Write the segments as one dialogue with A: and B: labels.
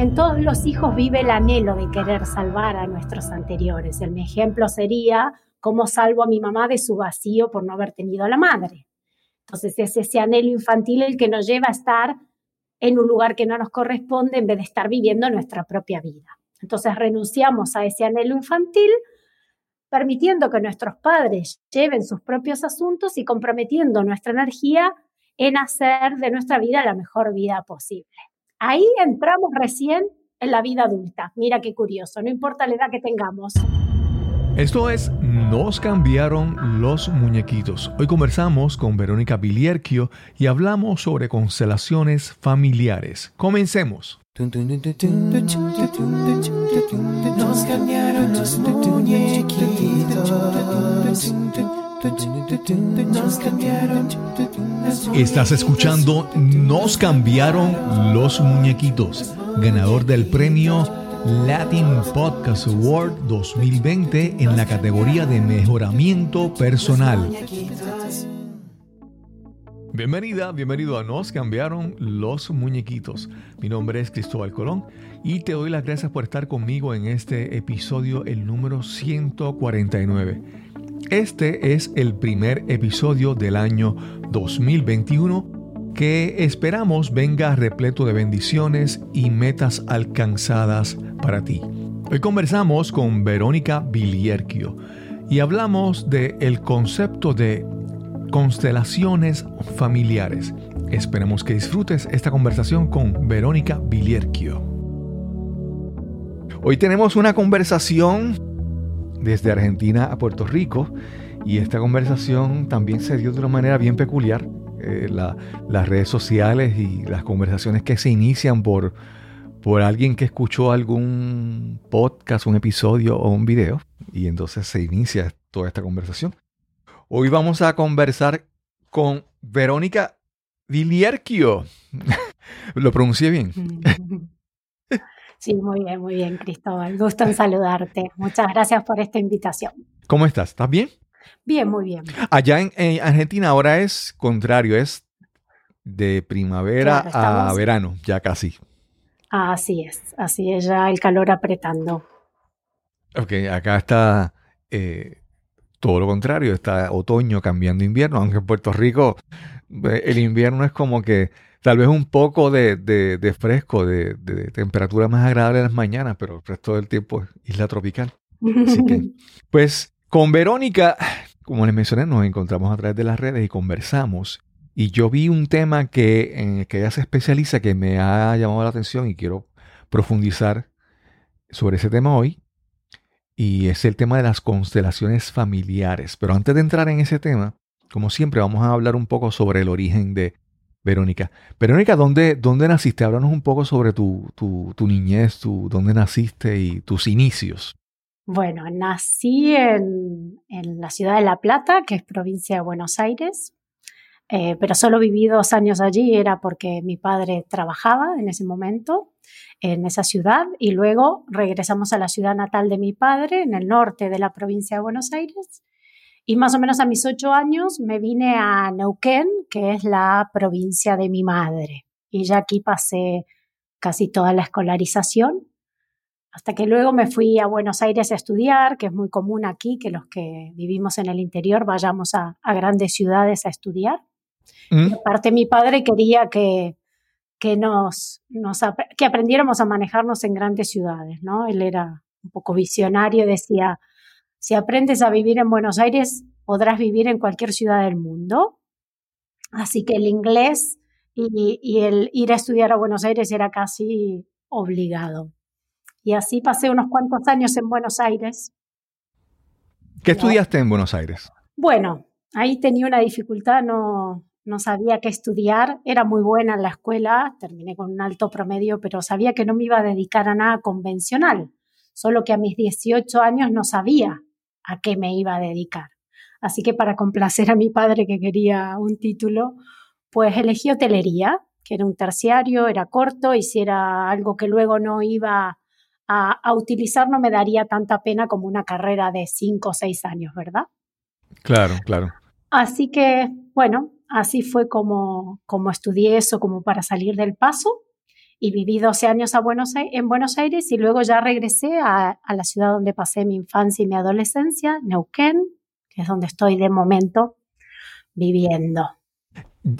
A: En todos los hijos vive el anhelo de querer salvar a nuestros anteriores. El ejemplo sería cómo salvo a mi mamá de su vacío por no haber tenido a la madre. Entonces es ese anhelo infantil el que nos lleva a estar en un lugar que no nos corresponde en vez de estar viviendo nuestra propia vida. Entonces renunciamos a ese anhelo infantil, permitiendo que nuestros padres lleven sus propios asuntos y comprometiendo nuestra energía en hacer de nuestra vida la mejor vida posible. Ahí entramos recién en la vida adulta. Mira qué curioso, no importa la edad que tengamos.
B: Esto es Nos cambiaron los muñequitos. Hoy conversamos con Verónica Bilierquio y hablamos sobre constelaciones familiares. Comencemos. Nos cambiaron los muñequitos. Estás escuchando Nos cambiaron los muñequitos, ganador del premio Latin Podcast Award 2020 en la categoría de mejoramiento personal. Bienvenida, bienvenido a Nos cambiaron los muñequitos. Mi nombre es Cristóbal Colón y te doy las gracias por estar conmigo en este episodio, el número 149. Este es el primer episodio del año 2021 que esperamos venga repleto de bendiciones y metas alcanzadas para ti. Hoy conversamos con Verónica Bilierquio y hablamos del el concepto de constelaciones familiares. Esperemos que disfrutes esta conversación con Verónica Bilierquio. Hoy tenemos una conversación desde Argentina a Puerto Rico y esta conversación también se dio de una manera bien peculiar eh, las redes sociales y las conversaciones que se inician por, por alguien que escuchó algún podcast, un episodio o un video, y entonces se inicia toda esta conversación. Hoy vamos a conversar con Verónica Dilierquio. ¿Lo pronuncié bien?
A: Sí, muy bien, muy bien, Cristóbal. Gusto en saludarte. Muchas gracias por esta invitación.
B: ¿Cómo estás? ¿Estás bien?
A: Bien, muy bien.
B: Allá en, Argentina ahora es contrario, es de primavera a verano, ya casi.
A: Así es, así es ya el calor apretando.
B: Ok, acá está eh, todo lo contrario, está otoño cambiando invierno, aunque en Puerto Rico eh, el invierno es como que tal vez un poco de, de fresco, de, temperatura más agradable en las mañanas, pero el resto del tiempo es isla tropical. Así que, pues con Verónica, como les mencioné, nos encontramos a través de las redes y conversamos. Y yo vi un tema que, en el que ella se especializa que me ha llamado la atención y quiero profundizar sobre ese tema hoy. Y es el tema de las constelaciones familiares. Pero antes de entrar en ese tema, como siempre, vamos a hablar un poco sobre el origen de Verónica. Verónica, ¿dónde, dónde naciste? Háblanos un poco sobre tu, tu, tu niñez, dónde naciste y tus inicios.
A: Bueno, nací en, la ciudad de La Plata, que es provincia de Buenos Aires, eh, pero solo viví dos años allí, era porque mi padre trabajaba en ese momento en esa ciudad y luego regresamos a la ciudad natal de mi padre, en el norte de la provincia de Buenos Aires. Y más o menos a mis ocho años me vine a Neuquén, que es la provincia de mi madre. Y ya aquí pasé casi toda la escolarización hasta que luego me fui a Buenos Aires a estudiar, que es muy común aquí que los que vivimos en el interior vayamos a, grandes ciudades a estudiar. Mm. aparte mi padre quería que, que, nos, que aprendiéramos a manejarnos en grandes ciudades, ¿no? Él era un poco visionario, decía, si aprendes a vivir en Buenos Aires, podrás vivir en cualquier ciudad del mundo. Así que el inglés y el ir a estudiar a Buenos Aires era casi obligado. Y así pasé unos cuantos años en Buenos Aires.
B: ¿Qué estudiaste en Buenos Aires?
A: Bueno, ahí tenía una dificultad, no, no sabía qué estudiar. Era muy buena en la escuela, terminé con un alto promedio, pero sabía que no me iba a dedicar a nada convencional. Solo que a mis 18 años no sabía a qué me iba a dedicar. Así que para complacer a mi padre que quería un título, pues elegí hotelería, que era un terciario, era corto y si era algo que luego no iba a, utilizar no me daría tanta pena como una carrera de cinco o seis años, ¿verdad?
B: Claro, claro.
A: Así que, bueno, así fue como, como estudié eso, como para salir del paso. Y viví 12 años a Buenos en Buenos Aires y luego ya regresé a, a, la ciudad donde pasé mi infancia y mi adolescencia, Neuquén, que es donde estoy de momento viviendo.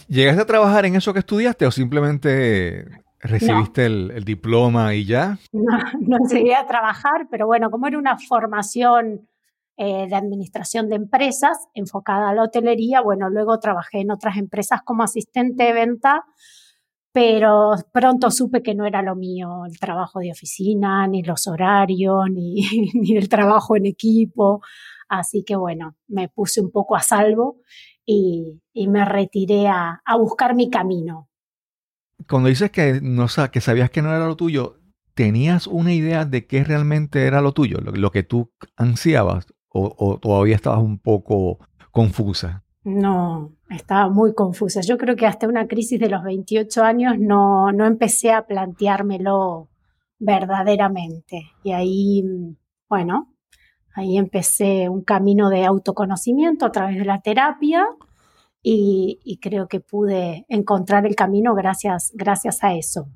B: ¿Llegaste a trabajar en eso que estudiaste o simplemente recibiste el, diploma y ya?
A: No, no llegué a trabajar, pero bueno, como era una formación eh, de administración de empresas enfocada a la hotelería, bueno, luego trabajé en otras empresas como asistente de venta, pero pronto supe que no era lo mío el trabajo de oficina, ni los horarios, ni, ni el trabajo en equipo. Así que bueno, me puse un poco a salvo y, me retiré a, buscar mi camino.
B: Cuando dices que, no, que sabías que no era lo tuyo, ¿tenías una idea de qué realmente era lo tuyo, lo, que tú ansiabas? O, todavía estabas un poco confusa?
A: No, estaba muy confusa. Yo creo que hasta una crisis de los 28 años no, no empecé a planteármelo verdaderamente. Y ahí, bueno, Ahí empecé un camino de autoconocimiento a través de la terapia y, creo que pude encontrar el camino gracias, gracias a eso.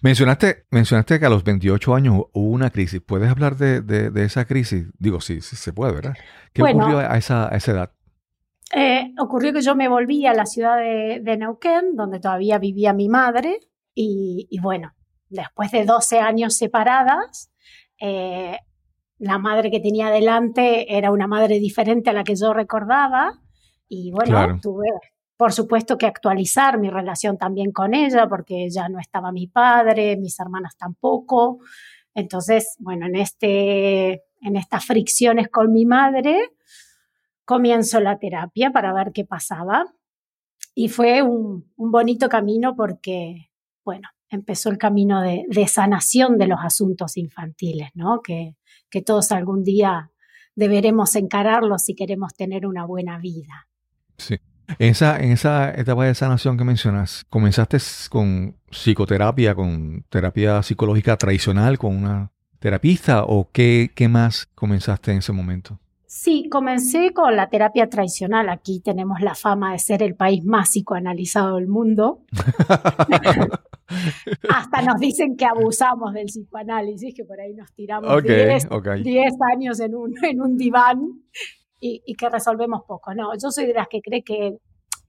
B: Mencionaste, mencionaste que a los 28 años hubo una crisis. ¿Puedes hablar de, esa crisis? Digo, sí, sí se puede, ¿verdad? ¿Qué ocurrió a esa, edad?
A: Eh, ocurrió que yo me volví a la ciudad de, Neuquén, donde todavía vivía mi madre, y, bueno, después de 12 años separadas, eh, la madre que tenía delante era una madre diferente a la que yo recordaba y bueno, tuve por supuesto que actualizar mi relación también con ella porque ya no estaba mi padre, mis hermanas tampoco. Entonces, bueno, en, este, en estas fricciones con mi madre, comienzo la terapia para ver qué pasaba. Y fue un, bonito camino porque, bueno, empezó el camino de, de, sanación de los asuntos infantiles, ¿no? Que, que todos algún día deberemos encararlos si queremos tener una buena vida.
B: Sí. Esa, en esa etapa de sanación que mencionas, ¿comenzaste con psicoterapia, con terapia psicológica tradicional, con una terapista o qué, qué más comenzaste en ese momento?
A: Sí, comencé con la terapia tradicional. Aquí tenemos la fama de ser el país más psicoanalizado del mundo. Hasta nos dicen que abusamos del psicoanálisis, que por ahí nos tiramos 10 años en un, en un diván y, y, que resolvemos poco. No, yo soy de las que cree que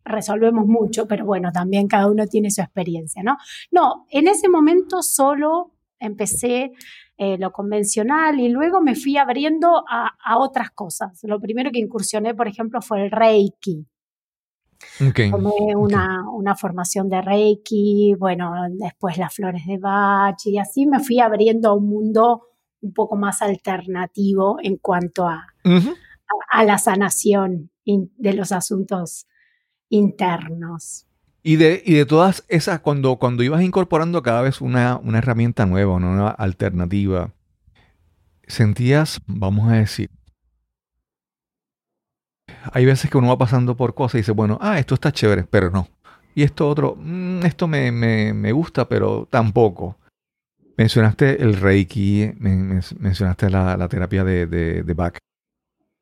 A: resolvemos mucho, pero bueno, también cada uno tiene su experiencia, ¿no? No, en ese momento solo empecé eh, lo convencional y luego me fui abriendo a, a, otras cosas. Lo primero que incursioné, por ejemplo, fue el Reiki. Tomé una, una, formación de Reiki, bueno, después las flores de Bach y así me fui abriendo a un mundo un poco más alternativo en cuanto a, a, la sanación de los asuntos internos.
B: Y de, y de todas esas, cuando, cuando ibas incorporando cada vez una, una herramienta nueva, una alternativa, sentías, vamos a decir, hay veces que uno va pasando por cosas y dice, bueno, ah, esto está chévere, pero no. Y esto otro, mm, esto me, me, me, gusta, pero tampoco. Mencionaste el Reiki, mencionaste la, la terapia de, de, de, Bach.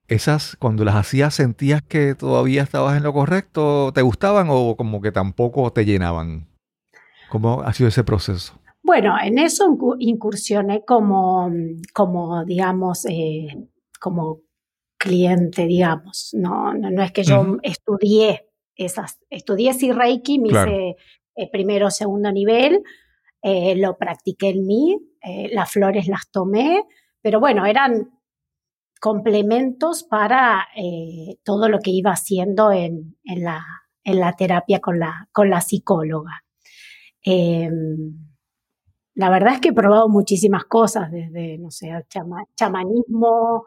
B: ¿Esas, cuando las hacías, sentías que todavía estabas en lo correcto? ¿Te gustaban o como que tampoco te llenaban? ¿Cómo ha sido ese proceso?
A: Bueno, en eso incursioné como, como digamos, eh, como cliente, digamos. No, no, es que yo estudié esas, estudié sí Reiki, me hice eh, primero, segundo nivel, eh, lo practiqué en mí, eh, las flores las tomé, pero bueno, eran complementos para todo lo que iba haciendo en, en, la, en la terapia con la, con la psicóloga. Em, la verdad es que he probado muchísimas cosas, desde, no sé, chamanismo,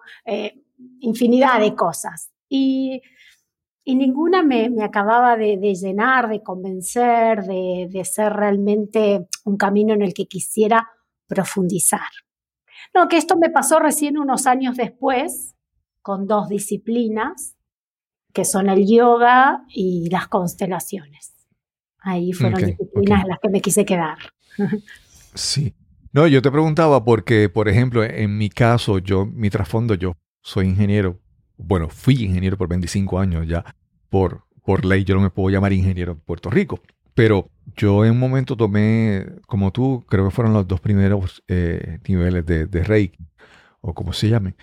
A: infinidad de cosas. Y, y ninguna me, me acababa de, de, llenar, de convencer, de, de ser realmente un camino en el que quisiera profundizar. No, que esto me pasó recién unos años después, con dos disciplinas, que son el yoga y las constelaciones. Ahí fueron disciplinas en las que me quise quedar.
B: sí. No, yo te preguntaba porque, por ejemplo, en mi caso, yo, mi trasfondo, yo soy ingeniero. Bueno, fui ingeniero por 25 años ya. Por, por ley yo no me puedo llamar ingeniero en Puerto Rico. Pero yo en un momento tomé, como tú, creo que fueron los dos primeros eh, niveles de, Reiki, o como se llame.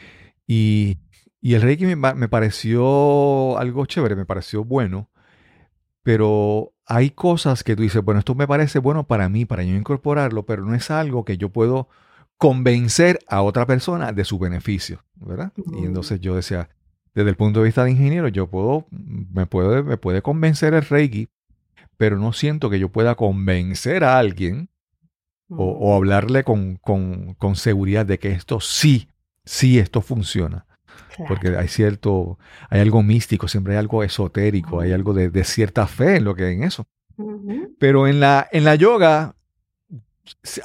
B: Y, el Reiki me, me, pareció algo chévere, me pareció bueno, pero hay cosas que tú dices, bueno, esto me parece bueno para mí, para yo incorporarlo, pero no es algo que yo puedo convencer a otra persona de su beneficio, ¿verdad? Y entonces yo decía, desde el punto de vista de ingeniero, yo puedo, me puede, me puede convencer el Reiki, pero no siento que yo pueda convencer a alguien o, hablarle con, con, seguridad de que esto sí, sí, esto funciona. Porque hay cierto, hay algo místico, siempre hay algo esotérico, hay algo de, cierta fe en lo que en eso. Pero en la, en la yoga,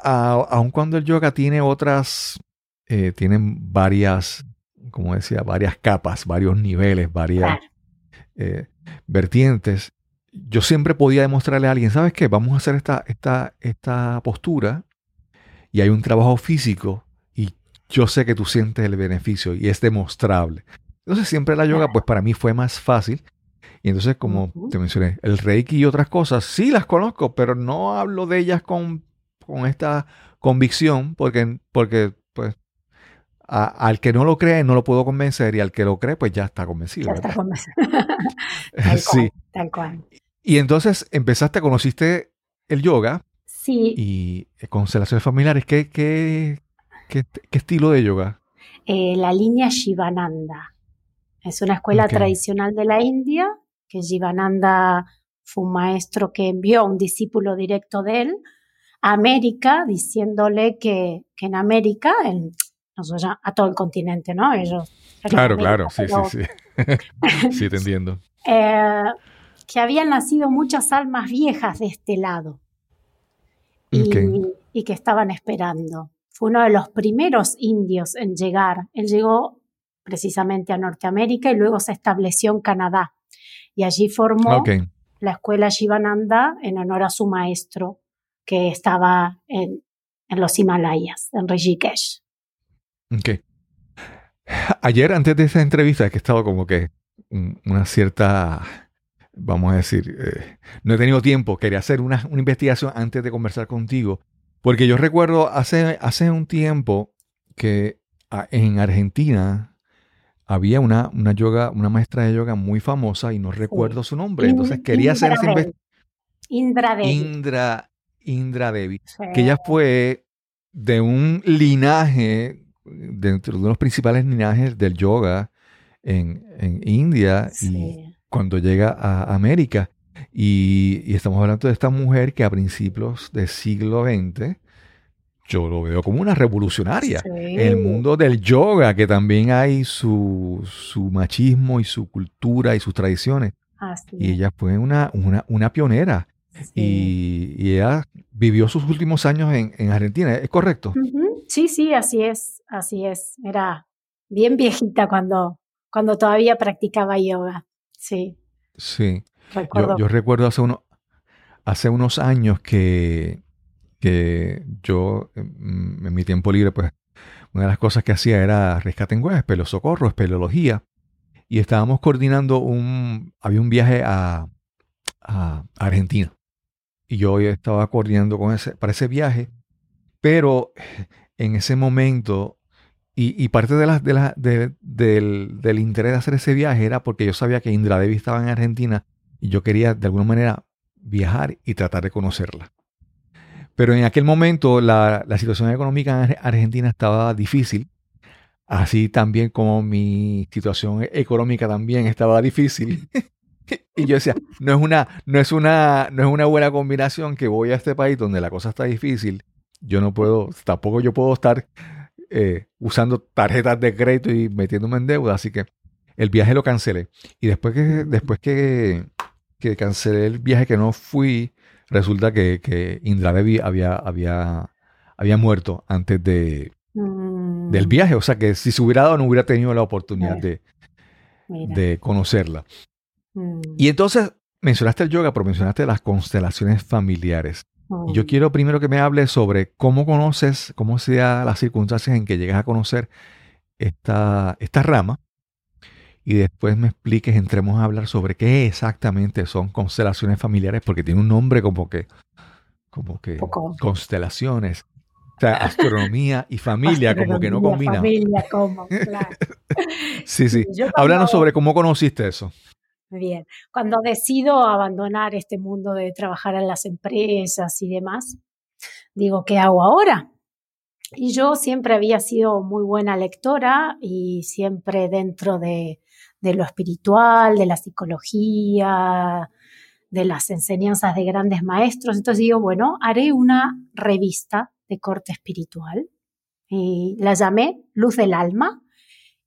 B: aun cuando el yoga tiene otras, eh, tienen varias, como decía, varias capas, varios niveles, varias eh, vertientes, yo siempre podía demostrarle a alguien, ¿sabes qué? Vamos a hacer esta, esta, esta postura y hay un trabajo físico y yo sé que tú sientes el beneficio y es demostrable. Entonces siempre la yoga, pues para mí fue más fácil. Y entonces, como te mencioné, el reiki y otras cosas, sí las conozco, pero no hablo de ellas con, con esta convicción porque, porque pues, al que no lo cree no lo puedo convencer y al que lo cree pues ya está convencido.
A: Ya está convencido.
B: sí.
A: tal cual.
B: Y entonces empezaste, conociste el yoga.
A: Sí.
B: Y eh, constelaciones familiares. ¿Qué, qué, qué, estilo de yoga?
A: Eh, la línea Shivananda. Es una escuela tradicional de la India, que Shivananda fue un maestro que envió a un discípulo directo de él a América, diciéndole que, que en América, en, a todo el continente, ¿no? Ellos.
B: Claro, claro, sí, sí, sí. sí, te entiendo.
A: Eh, que habían nacido muchas almas viejas de este lado y, que estaban esperando. Fue uno de los primeros indios en llegar. Él llegó precisamente a Norteamérica y luego se estableció en Canadá. Y allí formó la escuela Shivananda en honor a su maestro que estaba en, los Himalayas, en Rishikesh.
B: Okay. Ayer, antes de esa entrevista, que he estado como que una cierta vamos a decir, eh, no he tenido tiempo, quería hacer una, investigación antes de conversar contigo, porque yo recuerdo hace, hace un tiempo que en Argentina había una, una, yoga, una maestra de yoga muy famosa y no recuerdo su nombre, entonces quería hacer esa investigación.
A: Indra Devi.
B: Indra, Indra Devi, que ella fue de un linaje, dentro de los principales linajes del yoga en, en India. Y, cuando llega a América. Y, estamos hablando de esta mujer que a principios del siglo XX, yo lo veo como una revolucionaria. En el mundo del yoga, que también hay su, machismo y su cultura y sus tradiciones. y ella fue una, una, pionera. Y, ella vivió sus últimos años en, Argentina, ¿es correcto?
A: Sí, sí, así es, así es. Era bien viejita cuando, cuando todavía practicaba yoga. Sí.
B: Sí. Yo, recuerdo hace, uno, hace unos años que, que yo, mm, en mi tiempo libre, pues, una de las cosas que hacía era rescate en web, pelo socorro, espeleología. Y estábamos coordinando un, había un viaje a, a Argentina. Y yo estaba coordinando con ese, para ese viaje, pero en ese momento y, parte de la, de del, interés de hacer ese viaje era porque yo sabía que Indra Devi estaba en Argentina y yo quería de alguna manera viajar y tratar de conocerla. Pero en aquel momento la, situación económica en Argentina estaba difícil, así también como mi situación económica también estaba difícil. y yo decía, no es, una, no, es una, no es una buena combinación que voy a este país donde la cosa está difícil. Yo no puedo, tampoco yo puedo estar eh, usando tarjetas de crédito y metiéndome en deuda, así que el viaje lo cancelé. Y después que, después que, que cancelé el viaje que no fui, resulta que, que Indra Devi había, había, había muerto antes de, del mm. viaje. O sea que si se hubiera dado no hubiera tenido la oportunidad de, de conocerla. Mm. Y entonces mencionaste el yoga, pero mencionaste las constelaciones familiares. Y yo quiero primero que me hables sobre cómo conoces, cómo sean las circunstancias en que llegas a conocer esta, esta rama. y después me expliques, entremos a hablar sobre qué exactamente son constelaciones familiares, porque tiene un nombre como que, como que constelaciones. O sea, astronomía y familia como que no combinan.
A: Familia, como, claro.
B: sí, sí. Háblanos sobre cómo conociste eso.
A: Bien, cuando decido abandonar este mundo de trabajar en las empresas y demás, digo, ¿qué hago ahora? Y yo siempre había sido muy buena lectora y siempre dentro de, de lo espiritual, de la psicología, de las enseñanzas de grandes maestros. Entonces digo, bueno, haré una revista de corte espiritual y la llamé Luz del Alma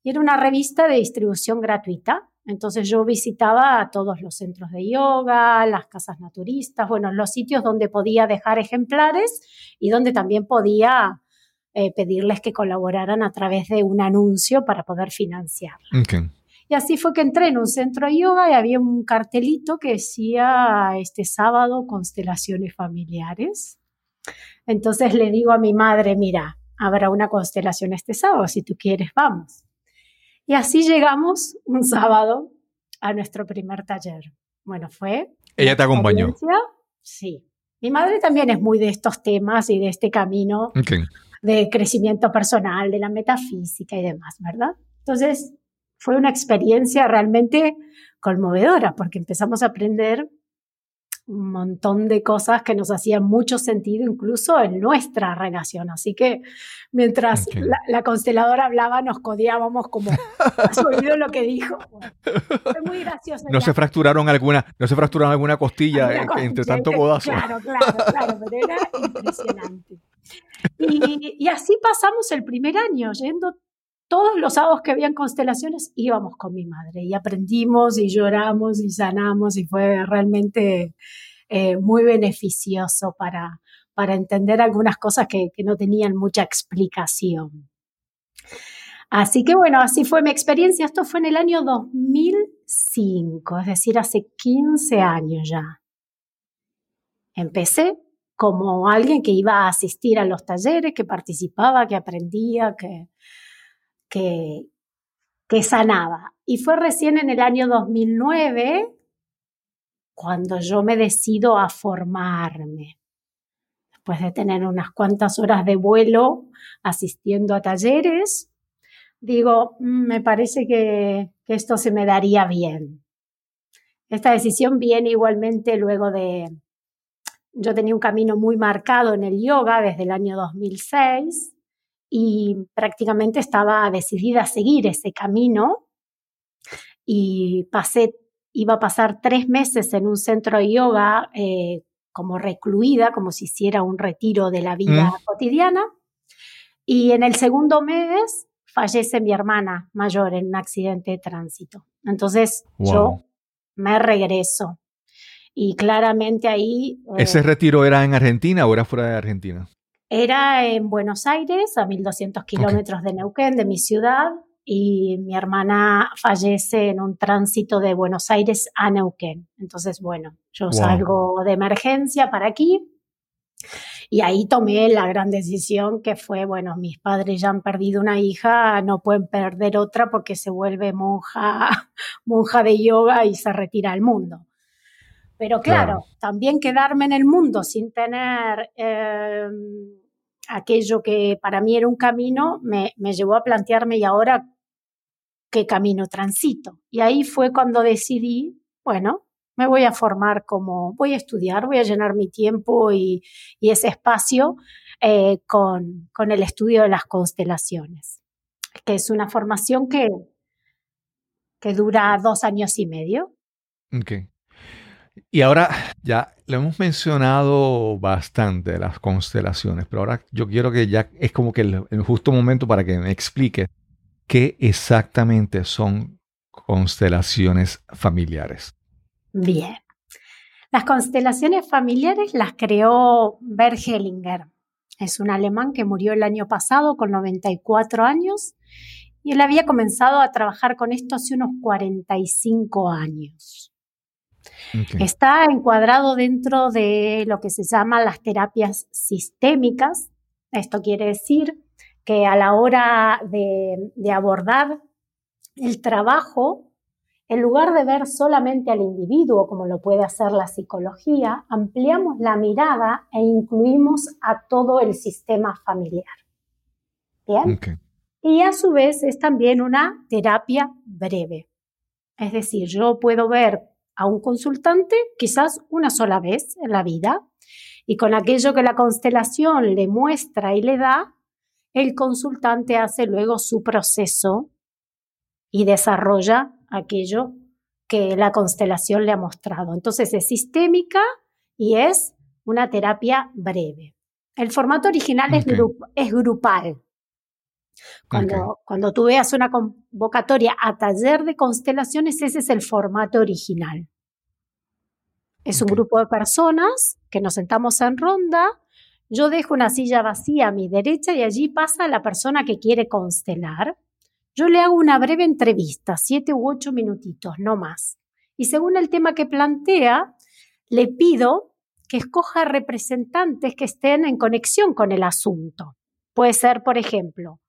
A: y era una revista de distribución gratuita. Entonces yo visitaba a todos los centros de yoga, las casas naturistas, bueno, los sitios donde podía dejar ejemplares y donde también podía eh, pedirles que colaboraran a través de un anuncio para poder financiar. Y así fue que entré en un centro de yoga y había un cartelito que decía este sábado constelaciones familiares. Entonces le digo a mi madre, mira, habrá una constelación este sábado, si tú quieres, vamos. Y así llegamos un sábado a nuestro primer taller. Bueno, fue...
B: ¿Ella te acompañó?
A: Sí. Mi madre también es muy de estos temas y de este camino de crecimiento personal, de la metafísica y demás, ¿verdad? Entonces, fue una experiencia realmente conmovedora porque empezamos a aprender un montón de cosas que nos hacían mucho sentido incluso en nuestra relación. Así que mientras la, consteladora hablaba, nos codiábamos como, ¿has oído lo que dijo? fue muy gracioso.
B: ¿No se fracturaron alguna, no se fracturaron alguna costilla, entre tanto codazo?
A: Claro, claro, claro, pero era impresionante. Y, y así pasamos el primer año, yendo todos los sábados que habían constelaciones íbamos con mi madre y aprendimos y lloramos y sanamos y fue realmente eh, muy beneficioso para, para entender algunas cosas que, que no tenían mucha explicación. Así que bueno, así fue mi experiencia. Esto fue en el año 2005, es decir, hace 15 años ya. Empecé como alguien que iba a asistir a los talleres, que participaba, que aprendía, que, que, sanaba. Y fue recién en el año 2009 cuando yo me decido a formarme. Después de tener unas cuantas horas de vuelo asistiendo a talleres, digo, mm, me parece que, que esto se me daría bien. Esta decisión viene igualmente luego de, yo tenía un camino muy marcado en el yoga desde el año 2006 y prácticamente estaba decidida a seguir ese camino y pasé, iba a pasar tres meses en un centro de yoga eh, como recluida, como si hiciera un retiro de la vida mm. cotidiana. Y en el segundo mes fallece mi hermana mayor en un accidente de tránsito. Entonces yo me regreso. Y claramente ahí...
B: ¿Ese eh, retiro era en Argentina o era fuera de Argentina?
A: Era en Buenos Aires, a 1200 kilómetros de Neuquén, de mi ciudad, y mi hermana fallece en un tránsito de Buenos Aires a Neuquén. Entonces, bueno, yo salgo de emergencia para aquí y ahí tomé la gran decisión que fue, bueno, mis padres ya han perdido una hija, no pueden perder otra porque se vuelve monja, monja de yoga y se retira al mundo. Pero claro, también quedarme en el mundo sin tener em, aquello que para mí era un camino me, me llevó a plantearme y ahora qué camino transito. Y ahí fue cuando decidí, bueno, me voy a formar como, voy a estudiar, voy a llenar mi tiempo y, y ese espacio eh, con, con, el estudio de las constelaciones, que es una formación que, que dura dos años y medio.
B: Y ahora ya lo hemos mencionado bastante, las constelaciones, pero ahora yo quiero que ya es como que el, justo momento para que me explique qué exactamente son constelaciones familiares.
A: Bien. Las constelaciones familiares las creó Bert Hellinger. Es un alemán que murió el año pasado con 94 años y él había comenzado a trabajar con esto hace unos 45 años. Está encuadrado dentro de lo que se llama las terapias sistémicas. Esto quiere decir que a la hora de, abordar el trabajo En lugar de ver solamente al individuo como lo puede hacer la psicología, ampliamos la mirada e incluimos a todo el sistema familiar. ¿Bien? Y a su vez es también una terapia breve. Es decir, yo puedo ver a un consultante quizás una sola vez en la vida y con aquello que la constelación le muestra y le da, el consultante hace luego su proceso y desarrolla aquello que la constelación le ha mostrado. Entonces es sistémica y es una terapia breve. El formato original es, es, grupal. Cuando, cuando tú veas una convocatoria a taller de constelaciones, ese es el formato original. Es un grupo de personas que nos sentamos en ronda. Yo dejo una silla vacía a mi derecha y allí pasa la persona que quiere constelar. Yo le hago una breve entrevista, siete u ocho minutitos, no más. Y según el tema que plantea, le pido que escoja representantes que estén en conexión con el asunto. Puede ser, por ejemplo,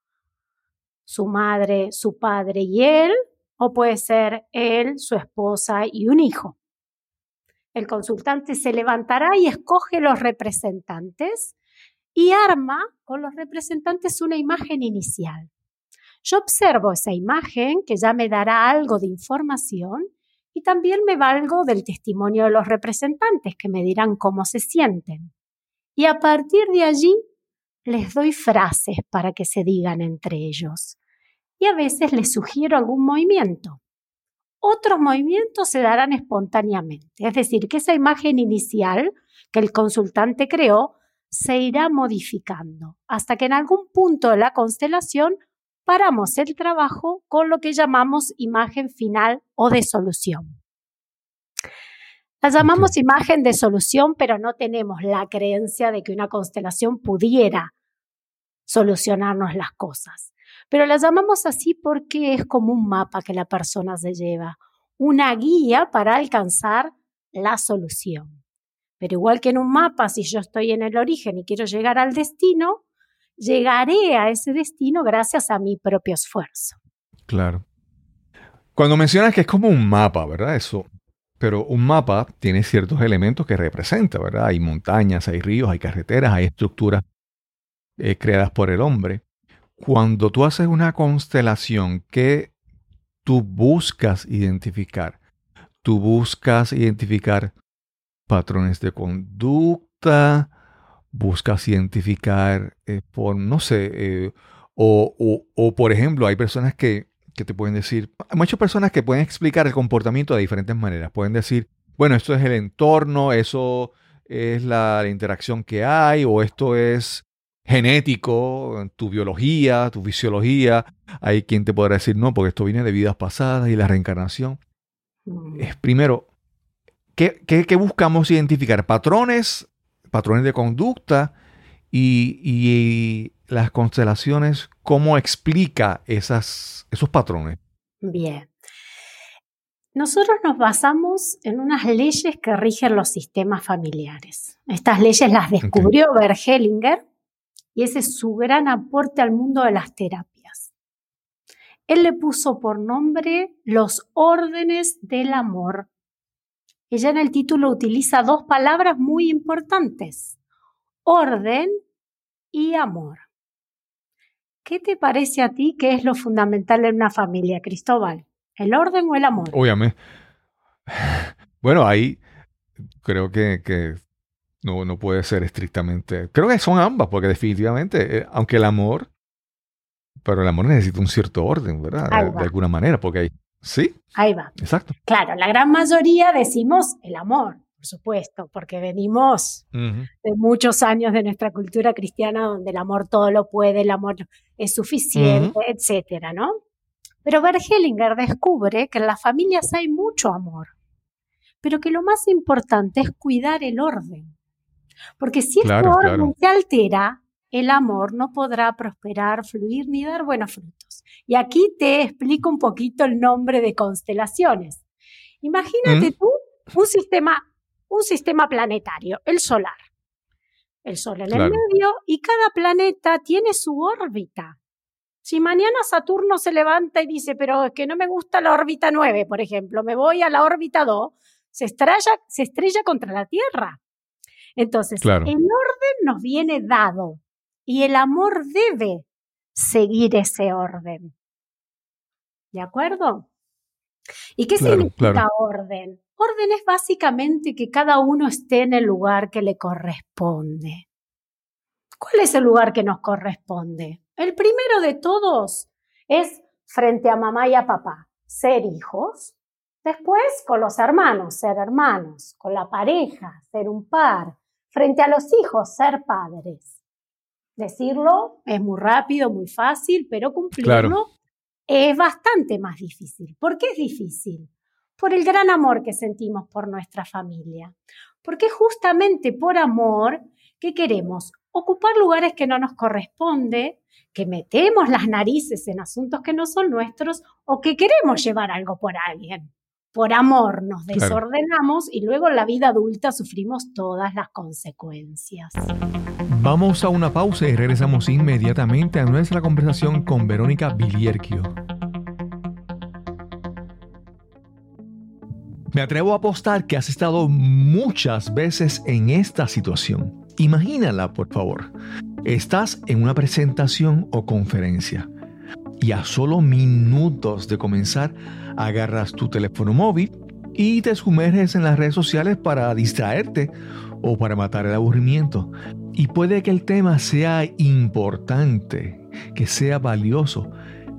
A: su madre, su padre y él, o puede ser él, su esposa y un hijo. El consultante se levantará y escoge los representantes y arma con los representantes una imagen inicial. Yo observo esa imagen que ya me dará algo de información y también me valgo del testimonio de los representantes que me dirán cómo se sienten. Y a partir de allí les doy frases para que se digan entre ellos. Y a veces les sugiero algún movimiento. Otros movimientos se darán espontáneamente, es decir, que esa imagen inicial que el consultante creó se irá modificando hasta que en algún punto de la constelación paramos el trabajo con lo que llamamos imagen final o de solución. La llamamos imagen de solución, pero no tenemos la creencia de que una constelación pudiera solucionarnos las cosas. Pero la llamamos así porque es como un mapa que la persona se lleva, una guía para alcanzar la solución. Pero igual que en un mapa, si yo estoy en el origen y quiero llegar al destino, llegaré a ese destino gracias a mi propio esfuerzo.
B: Claro. Cuando mencionas que es como un mapa, ¿verdad? Eso. Pero un mapa tiene ciertos elementos que representa, ¿verdad? Hay montañas, hay ríos, hay carreteras, hay estructuras eh, creadas por el hombre. Cuando tú haces una constelación, ¿qué tú buscas identificar? Tú buscas identificar patrones de conducta, buscas identificar eh, por, no sé, eh, o, por ejemplo, hay personas que, que, te pueden decir, hay muchas personas que pueden explicar el comportamiento de diferentes maneras. Pueden decir, bueno, esto es el entorno, eso es la, interacción que hay, o esto es genético, tu biología, tu fisiología. Hay quien te podrá decir, no, porque esto viene de vidas pasadas y la reencarnación. Mm. Es primero, ¿qué, qué buscamos identificar? Patrones patrones de conducta y, las constelaciones, ¿cómo explica esas, esos patrones?
A: Bien. Nosotros nos basamos en unas leyes que rigen los sistemas familiares. Estas leyes las descubrió Bert Hellinger y ese es su gran aporte al mundo de las terapias. Él le puso por nombre los órdenes del amor ella en el título utiliza dos palabras muy importantes, orden y amor. ¿Qué te parece a ti que es lo fundamental en una familia, Cristóbal? ¿El orden o el amor?
B: Obviamente. Bueno, ahí creo que, no, no, puede ser estrictamente. Creo que son ambas, porque definitivamente, eh, aunque el amor, pero el amor necesita un cierto orden, ¿verdad? de, alguna manera, porque hay, Sí.
A: Ahí va.
B: Exacto.
A: Claro, la gran mayoría decimos el amor, por supuesto, porque venimos de muchos años de nuestra cultura cristiana donde el amor todo lo puede, el amor es suficiente, etcétera, ¿no? Pero Bert Hellinger descubre que en las familias hay mucho amor, pero que lo más importante es cuidar el orden. Porque si este orden se altera, el amor no podrá prosperar, fluir ni dar buenos frutos. Y aquí te explico un poquito el nombre de constelaciones. Imagínate tú un sistema, un sistema planetario, el solar. El Sol en el medio y cada planeta tiene su órbita. Si mañana Saturno se levanta y dice, pero es que no me gusta la órbita 9, por ejemplo, me voy a la órbita 2, se estrella, se estrella contra la Tierra. Entonces, el orden nos viene dado y el amor debe seguir ese orden. ¿De acuerdo? ¿Y qué significa orden? Orden es básicamente que cada uno esté en el lugar que le corresponde. ¿Cuál es el lugar que nos corresponde? El primero de todos es frente a mamá y a papá, ser hijos. Después con los hermanos, ser hermanos. Con la pareja, ser un par. Frente a los hijos, ser padres. Decirlo es muy rápido, muy fácil, pero cumplirlo es bastante más difícil. ¿Por qué es difícil? Por el gran amor que sentimos por nuestra familia. Porque justamente por amor que queremos ocupar lugares que no nos corresponde, que metemos las narices en asuntos que no son nuestros o que queremos llevar algo por alguien. Por amor nos desordenamos y luego en la vida adulta sufrimos todas las consecuencias.
B: Vamos a una pausa y regresamos inmediatamente a nuestra conversación con Verónica Vilierquio. Me atrevo a apostar que has estado muchas veces en esta situación Imagínala, por favor. Estás en una presentación o conferencia y a solo minutos de comenzar agarras tu teléfono móvil y te sumerges en las redes sociales para distraerte o para matar el aburrimiento. Y puede que el tema sea importante, que sea valioso,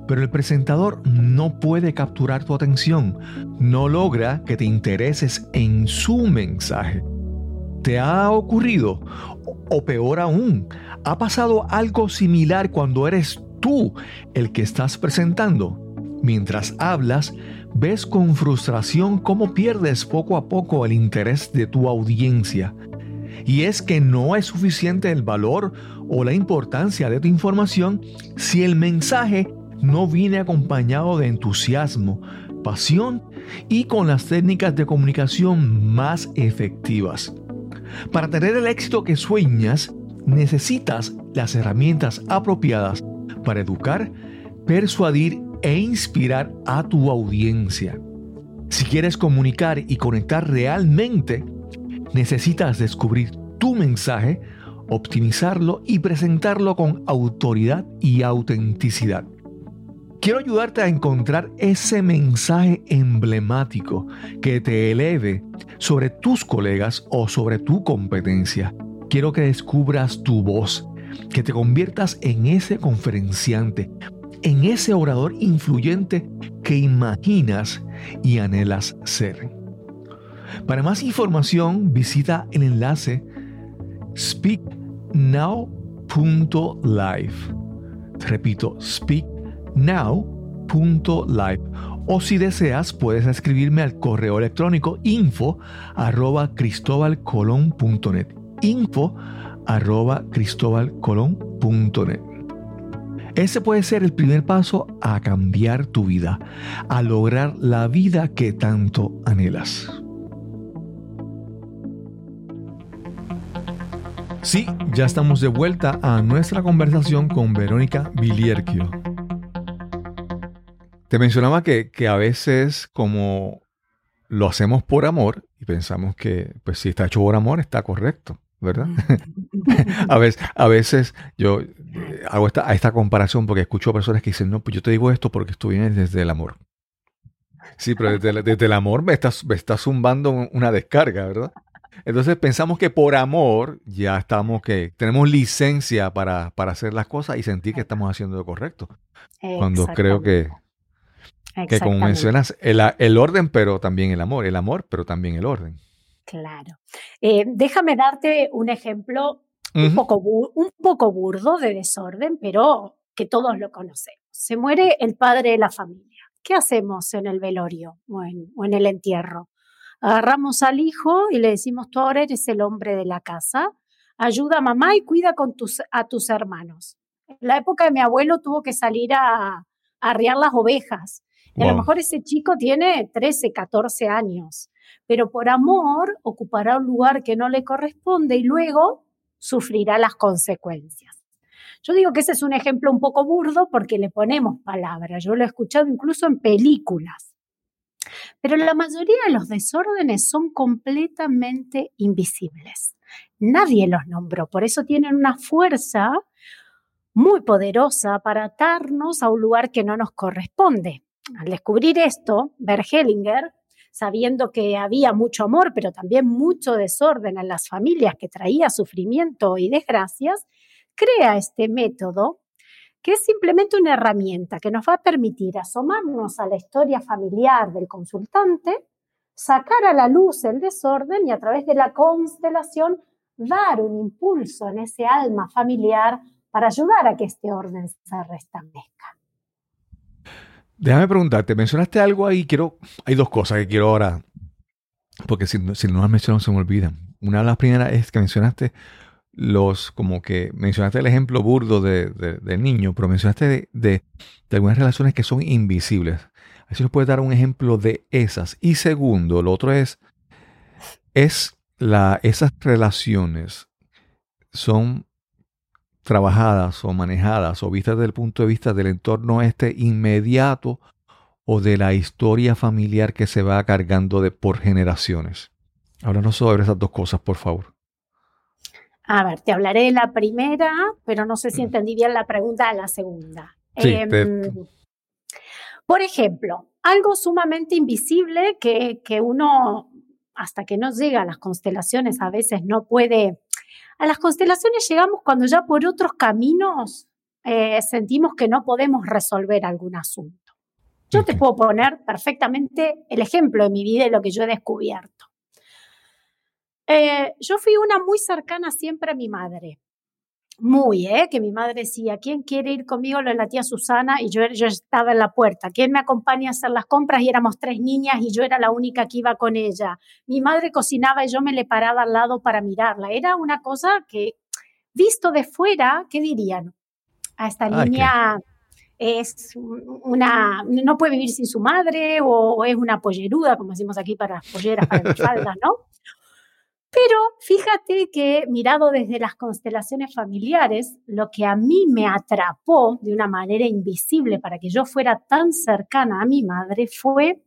B: pero el presentador no puede capturar tu atención, no logra que te intereses en su mensaje. ¿Te ha ocurrido? O peor aún, ¿ha pasado algo similar cuando eres tú el que estás presentando? Mientras hablas, ves con frustración cómo pierdes poco a poco el interés de tu audiencia. Y es que no es suficiente el valor o la importancia de tu información si el mensaje no viene acompañado de entusiasmo, pasión y con las técnicas de comunicación más efectivas. Para tener el éxito que sueñas, necesitas las herramientas apropiadas para educar, persuadir e inspirar a tu audiencia. Si quieres comunicar y conectar realmente, necesitas descubrir tu mensaje, optimizarlo y presentarlo con autoridad y autenticidad. Quiero ayudarte a encontrar ese mensaje emblemático que te eleve sobre tus colegas o sobre tu competencia. Quiero que descubras tu voz, que te conviertas en ese conferenciante, en ese orador influyente que imaginas y anhelas ser. Para más información visita el enlace speaknow.live. Repito, speak now.live. O si deseas, puedes escribirme al correo electrónico info. Info arroba cristobalcolón.net. Ese puede ser el primer paso a cambiar tu vida, a lograr la vida que tanto anhelas. Sí, ya estamos de vuelta a nuestra conversación con Verónica Vilierquio. Te mencionaba que, a veces como lo hacemos por amor y pensamos que pues si está hecho por amor está correcto, ¿verdad? a, veces, a veces yo eh, hago esta, esta comparación porque escucho a personas que dicen, no, pues yo te digo esto porque esto viene desde el amor. Sí, pero desde, el amor me estás, me estás zumbando una descarga, ¿verdad? Entonces pensamos que por amor ya estamos, que tenemos licencia para, para hacer las cosas y sentir que estamos haciendo lo correcto. Cuando creo que que como mencionas, el, orden, pero también el amor, el amor, pero también el orden.
A: Claro. Eh, déjame darte un ejemplo un, poco un poco burdo de desorden, pero que todos lo conocemos. Se muere el padre de la familia. ¿Qué hacemos en el velorio o en, el entierro? Agarramos al hijo y le decimos, tú ahora eres el hombre de la casa, ayuda a mamá y cuida con tus, a tus hermanos. En la época de mi abuelo tuvo que salir a, a arriar las ovejas a lo mejor ese chico tiene 13, 14 años, pero por amor ocupará un lugar que no le corresponde y luego sufrirá las consecuencias. Yo digo que ese es un ejemplo un poco burdo porque le ponemos palabras. Yo lo he escuchado incluso en películas. Pero la mayoría de los desórdenes son completamente invisibles. Nadie los nombró, por eso tienen una fuerza muy poderosa para atarnos a un lugar que no nos corresponde. Al descubrir esto, Bergelinger, sabiendo que había mucho amor, pero también mucho desorden en las familias que traía sufrimiento y desgracias, crea este método que es simplemente una herramienta que nos va a permitir asomarnos a la historia familiar del consultante, sacar a la luz el desorden y a través de la constelación dar un impulso en ese alma familiar para ayudar a que este orden se restablezca.
B: Déjame preguntarte, mencionaste algo ahí, quiero, hay dos cosas que quiero ahora, porque si, no las menciono se me olvidan. Una de las primeras es que mencionaste los, como que mencionaste el ejemplo burdo de, del niño, pero mencionaste de, de, algunas relaciones que son invisibles. Así nos puedes dar un ejemplo de esas. Y segundo, lo otro es, es la, esas relaciones son trabajadas o manejadas o vistas desde el punto de vista del entorno este inmediato o de la historia familiar que se va cargando de por generaciones. Háblanos sobre esas dos cosas, por favor.
A: A ver, te hablaré de la primera, pero no sé si entendí bien la pregunta de la segunda. Em, por ejemplo, algo sumamente invisible que, que uno, hasta que no llega a las constelaciones, a veces no puede... A las constelaciones llegamos cuando ya por otros caminos eh, sentimos que no podemos resolver algún asunto. Yo te puedo poner perfectamente el ejemplo de mi vida y lo que yo he descubierto. Eh, yo fui una muy cercana siempre a mi madre. Muy, ¿eh? Que mi madre decía, ¿quién quiere ir conmigo? Lo de la tía Susana y yo, yo estaba en la puerta. ¿Quién me acompaña a hacer las compras? Y éramos tres niñas y yo era la única que iba con ella. Mi madre cocinaba y yo me le paraba al lado para mirarla. Era una cosa que, visto de fuera, ¿qué dirían? A esta niña es una, no puede vivir sin su madre o, es una polleruda, como decimos aquí para las polleras, para las faldas, ¿no? Pero fíjate que mirado desde las constelaciones familiares, lo que a mí me atrapó de una manera invisible para que yo fuera tan cercana a mi madre fue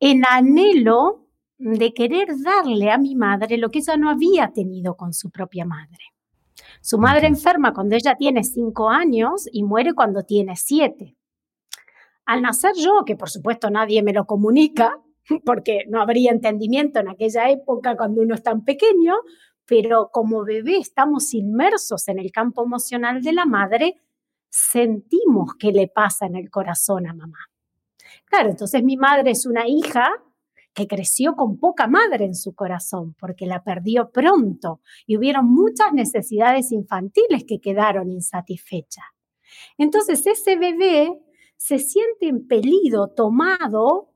A: el anhelo de querer darle a mi madre lo que ella no había tenido con su propia madre. Su madre enferma cuando ella tiene cinco años y muere cuando tiene siete. Al nacer yo, que por supuesto nadie me lo comunica, porque no habría entendimiento en aquella época cuando uno es tan pequeño, pero como bebé estamos inmersos en el campo emocional de la madre, sentimos qué le pasa en el corazón a mamá. Claro, entonces mi madre es una hija que creció con poca madre en su corazón porque la perdió pronto y hubieron muchas necesidades infantiles que quedaron insatisfechas. Entonces ese bebé se siente impelido, tomado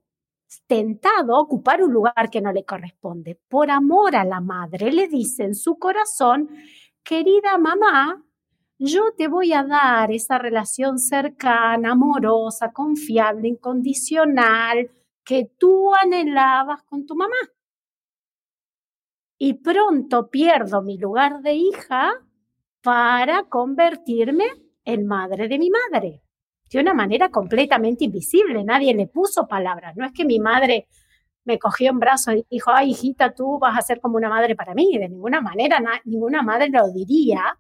A: tentado a ocupar un lugar que no le corresponde. Por amor a la madre, le dice en su corazón, querida mamá, yo te voy a dar esa relación cercana, amorosa, confiable, incondicional, que tú anhelabas con tu mamá. Y pronto pierdo mi lugar de hija para convertirme en madre de mi madre de una manera completamente invisible, nadie le puso palabras, no es que mi madre me cogió en brazos y dijo, ay hijita, tú vas a ser como una madre para mí, de ninguna manera, ninguna madre lo diría.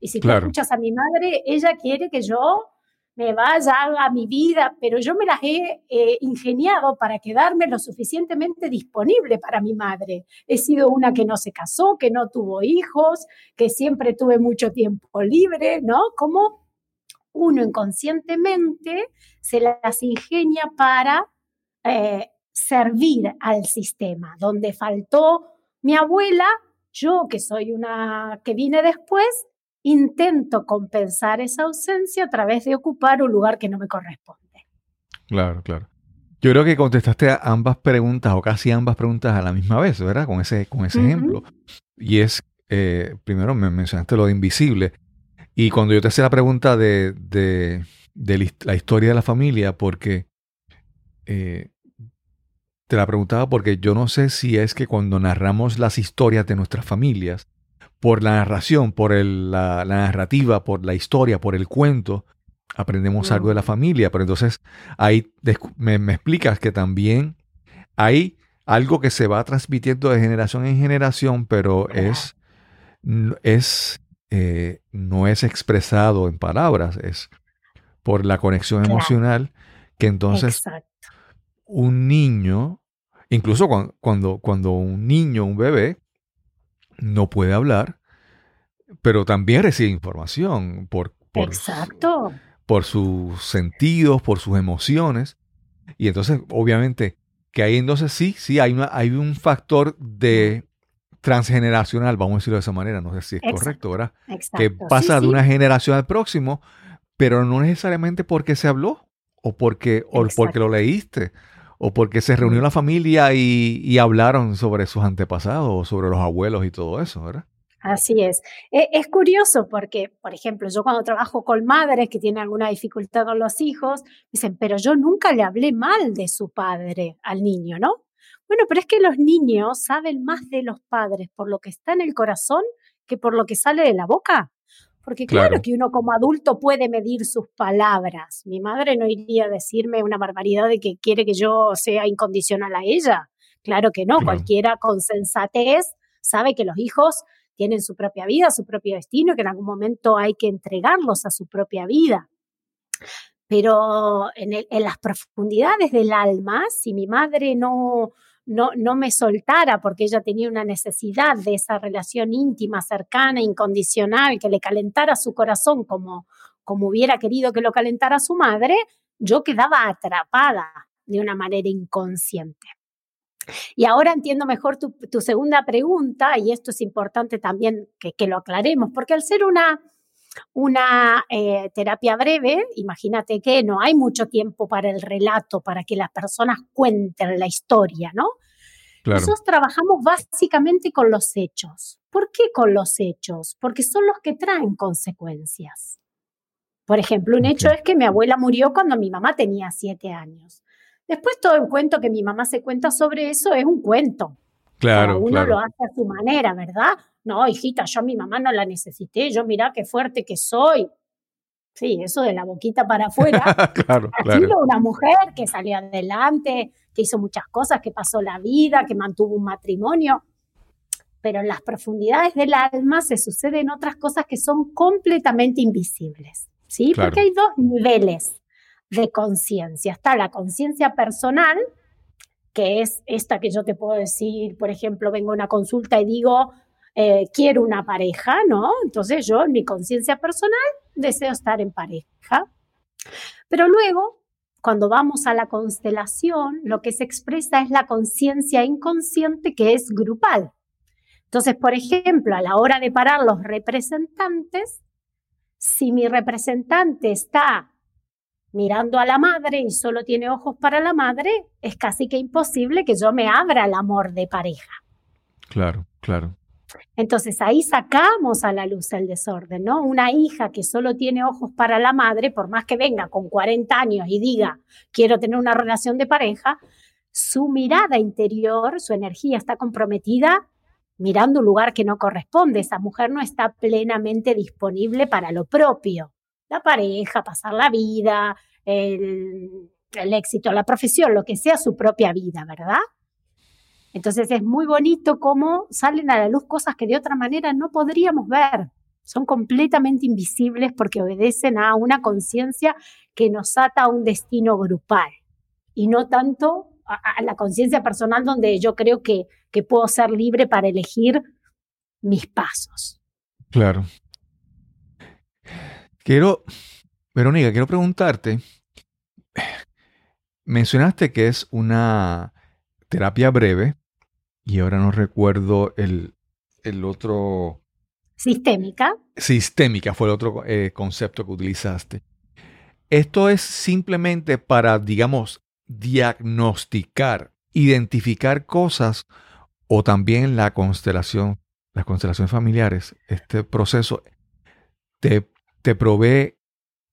A: Y si tú escuchas a mi madre, ella quiere que yo me vaya, a mi vida, pero yo me las he eh, ingeniado para quedarme lo suficientemente disponible para mi madre. He sido una que no se casó, que no tuvo hijos, que siempre tuve mucho tiempo libre, ¿no? Como uno inconscientemente se las ingenia para eh, servir al sistema. Donde faltó mi abuela, yo que soy una que vine después, intento compensar esa ausencia a través de ocupar un lugar que no me corresponde.
B: Claro, claro. Yo creo que contestaste a ambas preguntas o casi ambas preguntas a la misma vez, ¿verdad? Con ese, con ese ejemplo. Y es, eh, primero me mencionaste lo de invisible. Y cuando yo te hacía la pregunta de, de, la historia de la familia, porque eh, te la preguntaba porque yo no sé si es que cuando narramos las historias de nuestras familias, por la narración, por la, narrativa, por la historia, por el cuento, aprendemos algo de la familia. Pero entonces ahí me, explicas que también hay algo que se va transmitiendo de generación en generación, pero es, es eh, no es expresado en palabras, es por la conexión emocional que entonces un niño, incluso cuando, cuando, un niño, un bebé, no puede hablar, pero también recibe información por, por,
A: Exacto.
B: por sus sentidos, por sus emociones. Y entonces, obviamente, que ahí entonces sí, sí, hay, una, hay un factor de transgeneracional, vamos a decirlo de esa manera, no sé si es correcto, ¿verdad? Exacto. Que pasa de una generación al próximo, pero no necesariamente porque se habló, o porque, o porque lo leíste, o porque se reunió la familia y, hablaron sobre sus antepasados, sobre los abuelos y todo eso, ¿verdad?
A: Así es. E, es. curioso porque, por ejemplo, yo cuando trabajo con madres que tienen alguna dificultad con los hijos, dicen, pero yo nunca le hablé mal de su padre al niño, ¿no? Bueno, pero es que los niños saben más de los padres por lo que está en el corazón que por lo que sale de la boca. Porque claro, que uno como adulto puede medir sus palabras. Mi madre no iría a decirme una barbaridad de que quiere que yo sea incondicional a ella. Claro que no, cualquiera con sensatez sabe que los hijos tienen su propia vida, su propio destino, que en algún momento hay que entregarlos a su propia vida. Pero en, en las profundidades del alma, si mi madre no, no, no me soltara porque ella tenía una necesidad de esa relación íntima, cercana, incondicional, que le calentara su corazón como, como hubiera querido que lo calentara su madre, yo quedaba atrapada de una manera inconsciente. Y ahora entiendo mejor tu, segunda pregunta, y esto es importante también que, que lo aclaremos, porque al ser una, una eh, terapia breve, imagínate que no hay mucho tiempo para el relato, para que las personas cuenten la historia, ¿no? Nosotros trabajamos básicamente con los hechos. ¿Por qué con los hechos? Porque son los que traen consecuencias. Por ejemplo, un hecho es que mi abuela murió cuando mi mamá tenía siete años. Después todo el cuento que mi mamá se cuenta sobre eso es un cuento.
B: Claro,
A: uno lo hace a su manera, ¿verdad? No, hijita, yo a mi mamá no la necesité, yo mirá qué fuerte que soy. Sí, eso de la boquita para afuera.
B: claro,
A: ha sido una mujer que salió adelante, que hizo muchas cosas, que pasó la vida, que mantuvo un matrimonio. Pero en las profundidades del alma se suceden otras cosas que son completamente invisibles. ¿Sí? Porque hay dos niveles de conciencia. Está la conciencia personal, que es esta que yo te puedo decir, por ejemplo, vengo a una consulta y digo, eh, quiero una pareja, ¿no? Entonces yo en mi conciencia personal deseo estar en pareja. Pero luego, cuando vamos a la constelación, lo que se expresa es la conciencia inconsciente que es grupal. Entonces, por ejemplo, a la hora de parar los representantes, si mi representante está mirando a la madre y solo tiene ojos para la madre, es casi que imposible que yo me abra al amor de pareja.
B: Claro, claro.
A: Entonces ahí sacamos a la luz el desorden, ¿no? Una hija que solo tiene ojos para la madre, por más que venga con 40 años y diga, quiero tener una relación de pareja, su mirada interior, su energía está comprometida mirando un lugar que no corresponde. Esa mujer no está plenamente disponible para lo propio la pareja, pasar la vida, el, éxito, la profesión, lo que sea su propia vida, ¿verdad? Entonces es muy bonito cómo salen a la luz cosas que de otra manera no podríamos ver. Son completamente invisibles porque obedecen a una conciencia que nos ata a un destino grupal y no tanto a, la conciencia personal donde yo creo que, que puedo ser libre para elegir mis pasos.
B: Claro, Quiero, Verónica, quiero preguntarte, mencionaste que es una terapia breve y ahora no recuerdo el, otro...
A: Sistémica.
B: Sistémica fue el otro eh, concepto que utilizaste. Esto es simplemente para, digamos, diagnosticar, identificar cosas o también la constelación, las constelaciones familiares, este proceso te te provee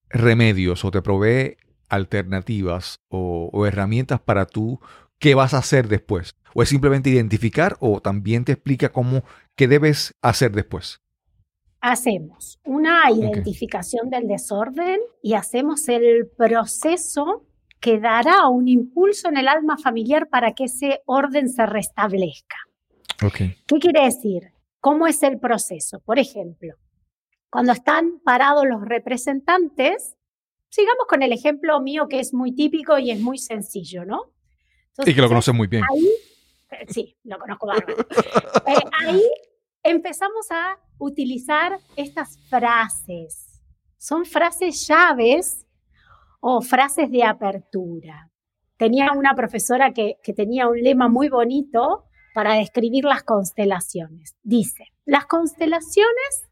B: remedios o te provee alternativas o, herramientas para tú qué vas a hacer después. O es simplemente identificar o también te explica cómo, qué debes hacer después.
A: Hacemos una identificación del desorden y hacemos el proceso que dará un impulso en el alma familiar para que ese orden se restablezca. ¿Qué quiere decir? ¿Cómo es el proceso? Por ejemplo, cuando están parados los representantes, sigamos con el ejemplo mío que es muy típico y es muy sencillo, ¿no?
B: y que lo conoce muy bien.
A: Ahí, eh, sí, lo conozco bárbaro. Eh, ahí empezamos a utilizar estas frases. Son frases llaves o frases de apertura. Tenía una profesora que, que tenía un lema muy bonito para describir las constelaciones. Dice, las constelaciones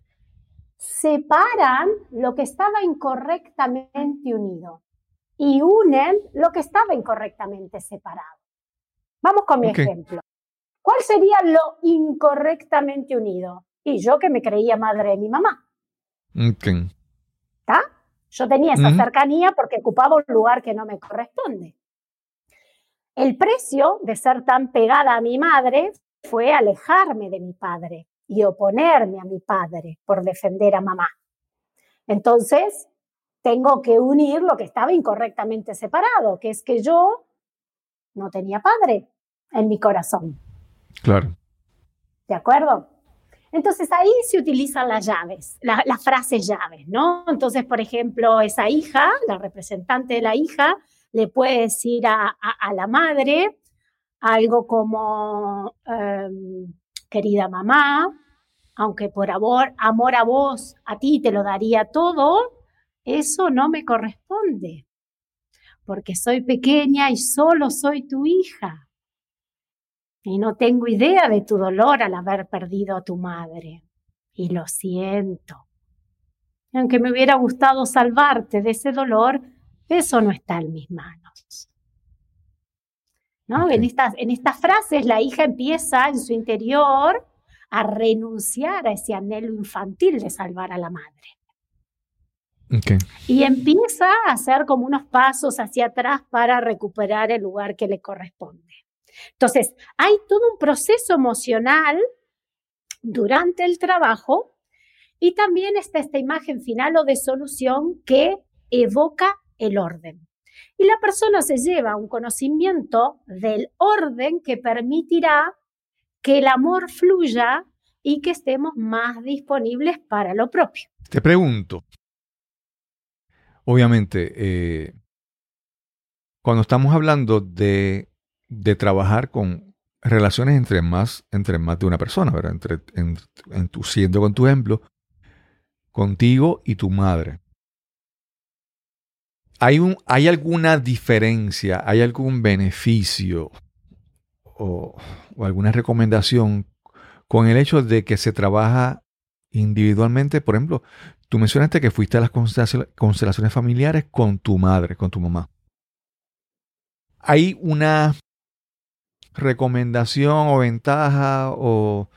A: separan lo que estaba incorrectamente unido y unen lo que estaba incorrectamente separado. Vamos con mi ejemplo. ¿Cuál sería lo incorrectamente unido? Y yo que me creía madre de mi mamá. ¿Está? Yo tenía esa cercanía porque ocupaba un lugar que no me corresponde. El precio de ser tan pegada a mi madre fue alejarme de mi padre y oponerme a mi padre por defender a mamá. Entonces, tengo que unir lo que estaba incorrectamente separado, que es que yo no tenía padre en mi corazón.
B: Claro.
A: ¿De acuerdo? Entonces ahí se utilizan las llaves, las frases llaves, ¿no? Entonces, por ejemplo, esa hija, la representante de la hija, le puede decir a, la madre algo como, em, querida mamá, aunque por amor, amor a vos, a ti te lo daría todo, eso no me corresponde, porque soy pequeña y solo soy tu hija. Y no tengo idea de tu dolor al haber perdido a tu madre. Y lo siento. aunque me hubiera gustado salvarte de ese dolor, eso no está en mis manos. ¿No? En, estas, en estas frases la hija empieza en su interior a renunciar a ese anhelo infantil de salvar a la madre. Y empieza a hacer como unos pasos hacia atrás para recuperar el lugar que le corresponde. Entonces, hay todo un proceso emocional durante el trabajo y también está esta imagen final o de solución que evoca el orden. Y la persona se lleva un conocimiento del orden que permitirá que el amor fluya y que estemos más disponibles para lo propio.
B: Te pregunto, obviamente, eh, cuando estamos hablando de, trabajar con relaciones entre más, entre más de una persona, ¿verdad? Entre, siendo con tu ejemplo, contigo y tu madre. ¿Hay, un, ¿Hay alguna diferencia, hay algún beneficio o, alguna recomendación con el hecho de que se trabaja individualmente? Por ejemplo, tú mencionaste que fuiste a las constelaciones familiares con tu madre, con tu mamá. ¿Hay una recomendación o ventaja o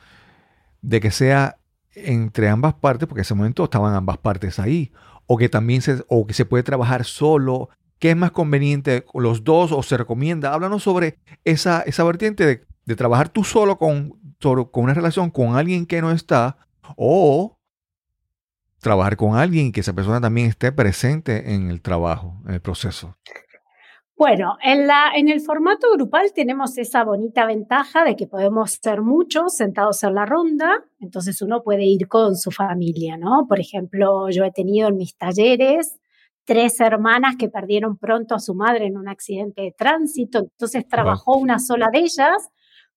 B: de que sea entre ambas partes, porque en ese momento estaban ambas partes ahí, o que también se, o que se puede trabajar solo, ¿Qué es más conveniente, los dos o se recomienda? Háblanos sobre esa, esa vertiente de, de trabajar tú solo con, con una relación con alguien que no está o trabajar con alguien y que esa persona también esté presente en el trabajo, en el proceso.
A: Bueno, en, la, en el formato grupal tenemos esa bonita ventaja de que podemos ser muchos sentados en la ronda, entonces uno puede ir con su familia, ¿no? Por ejemplo, yo he tenido en mis talleres tres hermanas que perdieron pronto a su madre en un accidente de tránsito, entonces trabajó una sola de ellas,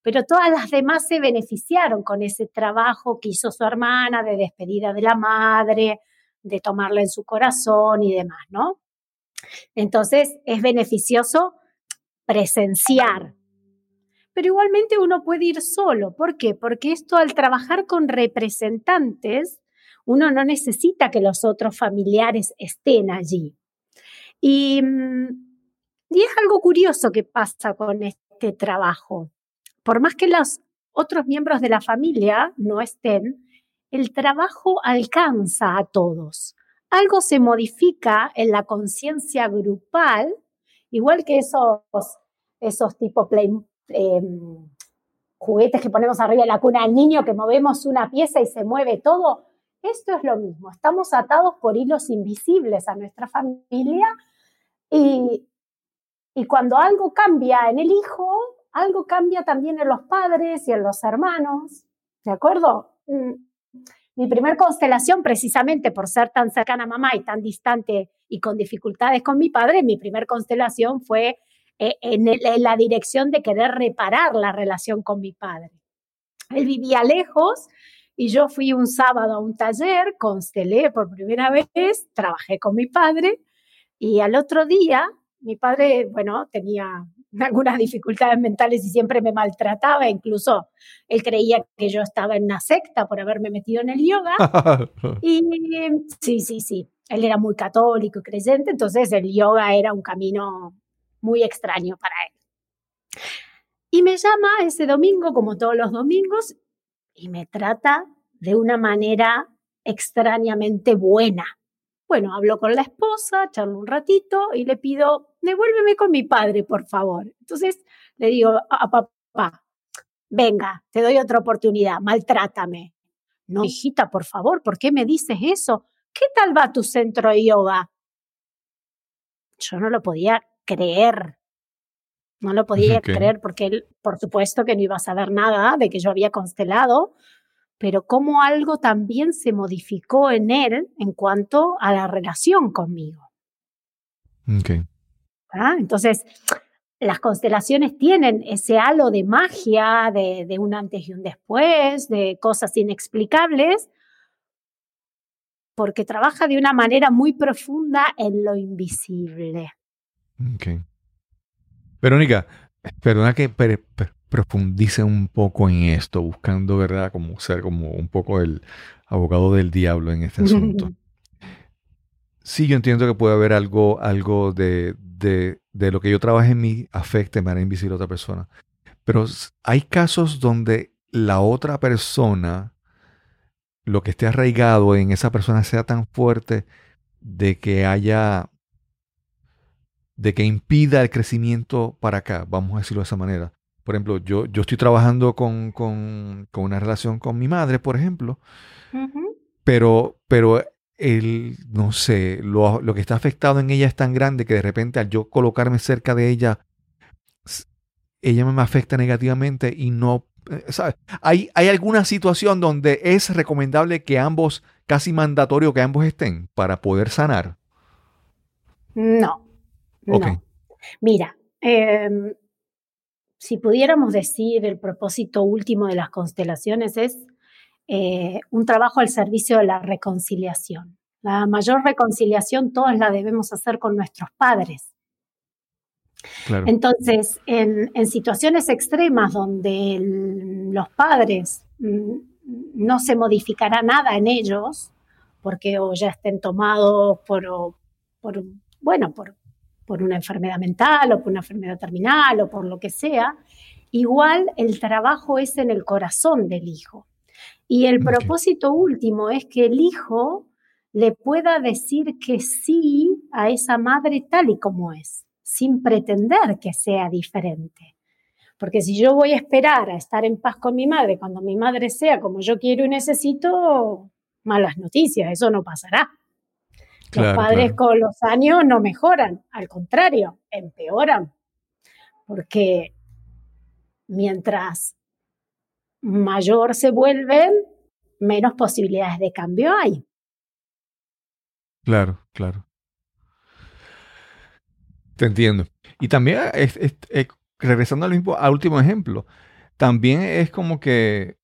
A: pero todas las demás se beneficiaron con ese trabajo que hizo su hermana de despedida de la madre, de tomarla en su corazón y demás, ¿no? Entonces es beneficioso presenciar. Pero igualmente uno puede ir solo. ¿Por qué? Porque esto al trabajar con representantes, uno no necesita que los otros familiares estén allí. Y, mm, y es algo curioso que pasa con este trabajo. Por más que los otros miembros de la familia no estén, el trabajo alcanza a todos. Algo se modifica en la conciencia grupal, igual que esos esos tipo em, juguetes que ponemos arriba de la cuna al niño, que movemos una pieza y se mueve todo. Esto es lo mismo, estamos atados por hilos invisibles a nuestra familia y, y cuando algo cambia en el hijo, algo cambia también en los padres y en los hermanos, ¿de acuerdo? Mi primer constelación, precisamente por ser tan cercana a mamá y tan distante y con dificultades con mi padre, mi primer constelación fue eh, en, la dirección de querer reparar la relación con mi padre. Él vivía lejos y yo fui un sábado a un taller, constelé por primera vez, trabajé con mi padre y al otro día mi padre, bueno, tenía algunas dificultades mentales y siempre me maltrataba, incluso él creía que yo estaba en una secta por haberme metido en el yoga. y sí, sí, sí, él era muy católico y creyente, entonces el yoga era un camino muy extraño para él. Y me llama ese domingo, como todos los domingos, y me trata de una manera extrañamente buena. Bueno, hablo con la esposa, charlo un ratito y le pido, devuélveme con mi padre, por favor. Entonces le digo a papá, venga, te doy otra oportunidad, maltrátame. No, hijita, por favor, ¿por qué me dices eso? ¿Qué tal va tu centro de yoga? Yo no lo podía creer. No lo podía creer porque él, por supuesto que no iba a saber nada de que yo había constelado, pero cómo algo también se modificó en él en cuanto a la relación conmigo.
B: Okay.
A: ¿Ah? Entonces, las constelaciones tienen ese halo de magia, de, de, un antes y un después, de cosas inexplicables, porque trabaja de una manera muy profunda en lo invisible.
B: Ok. Verónica, perdona que profundice un poco en esto, buscando, ¿verdad? Como ser como un poco el abogado del diablo en este asunto. sí, yo entiendo que puede haber algo, algo de, de, de lo que yo trabaje en mí afecte de manera invisible a otra persona. Pero hay casos donde la otra persona, lo que esté arraigado en esa persona sea tan fuerte de que haya de que impida el crecimiento para acá, vamos a decirlo de esa manera. Por ejemplo, yo, yo estoy trabajando con, con, con una relación con mi madre, por ejemplo, pero, pero el, no sé, lo, lo, que está afectado en ella es tan grande que de repente al yo colocarme cerca de ella, ella me afecta negativamente y no, eh, ¿sabes? ¿Hay, ¿Hay alguna situación donde es recomendable que ambos, casi mandatorio que ambos estén para poder sanar?
A: No, no. Mira, em, si pudiéramos decir el propósito último de las constelaciones es eh, un trabajo al servicio de la reconciliación. La mayor reconciliación todos la debemos hacer con nuestros padres. Entonces, en, situaciones extremas donde los padres mm, no se modificará nada en ellos, porque o ya estén tomados por, por bueno, por, por una enfermedad mental o por una enfermedad terminal o por lo que sea, igual el trabajo es en el corazón del hijo. Y el propósito último es que el hijo le pueda decir que sí a esa madre tal y como es, sin pretender que sea diferente. Porque si yo voy a esperar a estar en paz con mi madre cuando mi madre sea como yo quiero y necesito, malas noticias, eso no pasará los padres con los años no mejoran, al contrario, empeoran, porque mientras mayor se vuelven, menos posibilidades de cambio hay.
B: Claro, claro. Te entiendo. Y también, regresando al, mismo, al último ejemplo, también es como que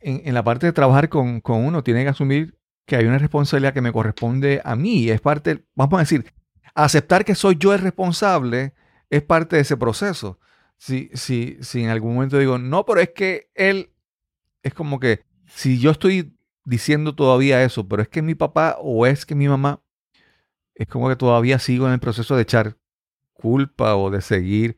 B: en, la parte de trabajar con, con, uno, tiene que asumir que hay una responsabilidad que me corresponde a mí. Es parte, vamos a decir, aceptar que soy yo el responsable es parte de ese proceso. Si, si, si en algún momento digo, no, pero es que él, es como que, si yo estoy diciendo todavía eso, pero es que mi papá o es que mi mamá, es como que todavía sigo en el proceso de echar culpa o de seguir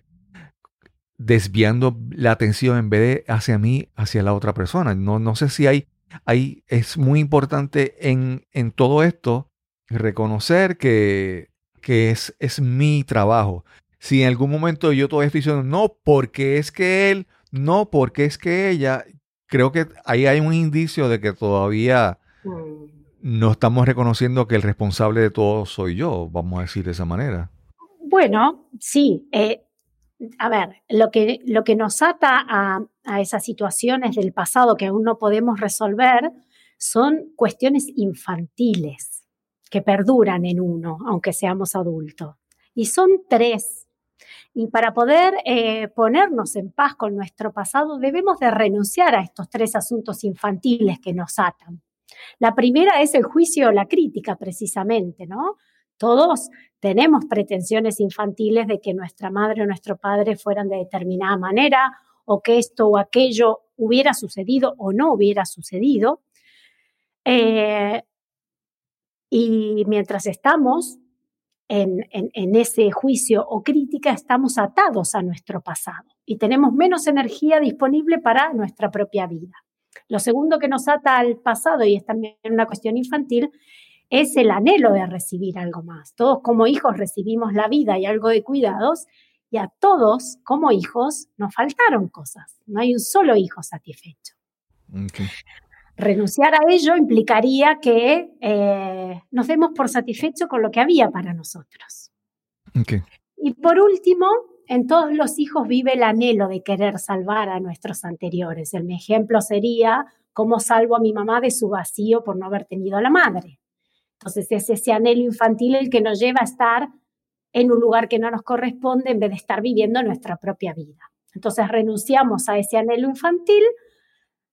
B: desviando la atención en vez de hacia mí, hacia la otra persona. No, no sé si hay ahí es muy importante en, en todo esto reconocer que, que es, es mi trabajo. si en algún momento yo todavía estoy diciendo, no, porque es que él, no, porque es que ella, creo que ahí hay un indicio de que todavía mm. no estamos reconociendo que el responsable de todo soy yo, vamos a decir de esa manera.
A: Bueno, sí. Eh, a ver, lo que, lo que nos ata a, a esas situaciones del pasado que aún no podemos resolver son cuestiones infantiles que perduran en uno, aunque seamos adultos. Y son tres y para poder eh, ponernos en paz con nuestro pasado, debemos de renunciar a estos tres asuntos infantiles que nos atan. La primera es el juicio o la crítica, precisamente, ¿no? Todos tenemos pretensiones infantiles de que nuestra madre o nuestro padre fueran de determinada manera o que esto o aquello hubiera sucedido o no hubiera sucedido. Eh, y mientras estamos en, ese juicio o crítica estamos atados a nuestro pasado y tenemos menos energía disponible para nuestra propia vida. Lo segundo que nos ata al pasado, y es también una cuestión infantil, es el anhelo de recibir algo más. Todos como hijos recibimos la vida y algo de cuidados, y a todos como hijos nos faltaron cosas. No hay un solo hijo satisfecho. Renunciar a ello implicaría que eh, nos demos por satisfechos con lo que había para nosotros. Y por último, en todos los hijos vive el anhelo de querer salvar a nuestros anteriores. El ejemplo sería cómo salvo a mi mamá de su vacío por no haber tenido a la madre. Entonces es ese anhelo infantil el que nos lleva a estar en un lugar que no nos corresponde en vez de estar viviendo nuestra propia vida. Entonces renunciamos a ese anhelo infantil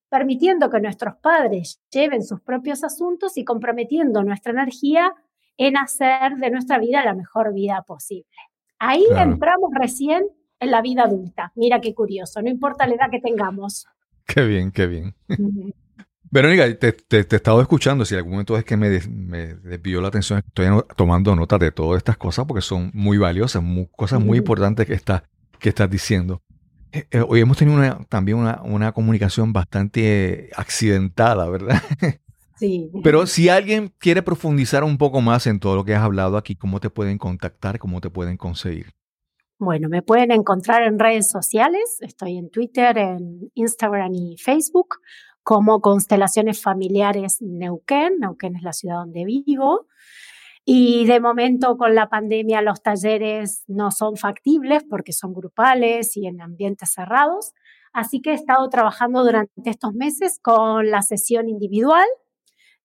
A: permitiendo que nuestros padres lleven sus propios asuntos y comprometiendo nuestra energía en hacer de nuestra vida la mejor vida posible. Ahí entramos recién en la vida adulta. Mira qué curioso, no importa la edad que tengamos.
B: Qué bien, qué bien. Verónica, te, te, he estado escuchando, si en algún momento es que me, me desvió la atención, estoy tomando nota de todas estas cosas porque son muy valiosas, cosas muy importantes que, está, que estás diciendo. Eh, eh, hoy hemos tenido también una, comunicación bastante accidentada, ¿verdad?
A: Sí.
B: Pero si alguien quiere profundizar un poco más en todo lo que has hablado aquí, ¿cómo te pueden contactar? ¿Cómo te pueden conseguir?
A: Bueno, me pueden encontrar en redes sociales. Estoy en Twitter, en Instagram y Facebook como Constelaciones Familiares Neuquén. Neuquén es la ciudad donde vivo. Y de momento con la pandemia los talleres no son factibles porque son grupales y en ambientes cerrados. Así que he estado trabajando durante estos meses con la sesión individual,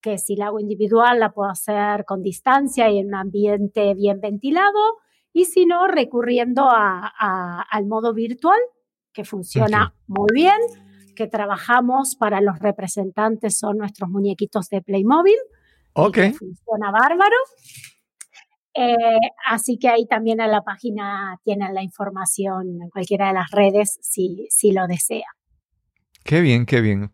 A: que si la hago individual la puedo hacer con distancia y en un ambiente bien ventilado, y si no, recurriendo al modo virtual, que funciona muy bien, que trabajamos para los representantes, son nuestros muñequitos de Playmobil
B: Ok.
A: Funciona bárbaro. Eh, así que ahí también en la página tienen la información en cualquiera de las redes si, si lo desea.
B: Qué bien, qué bien.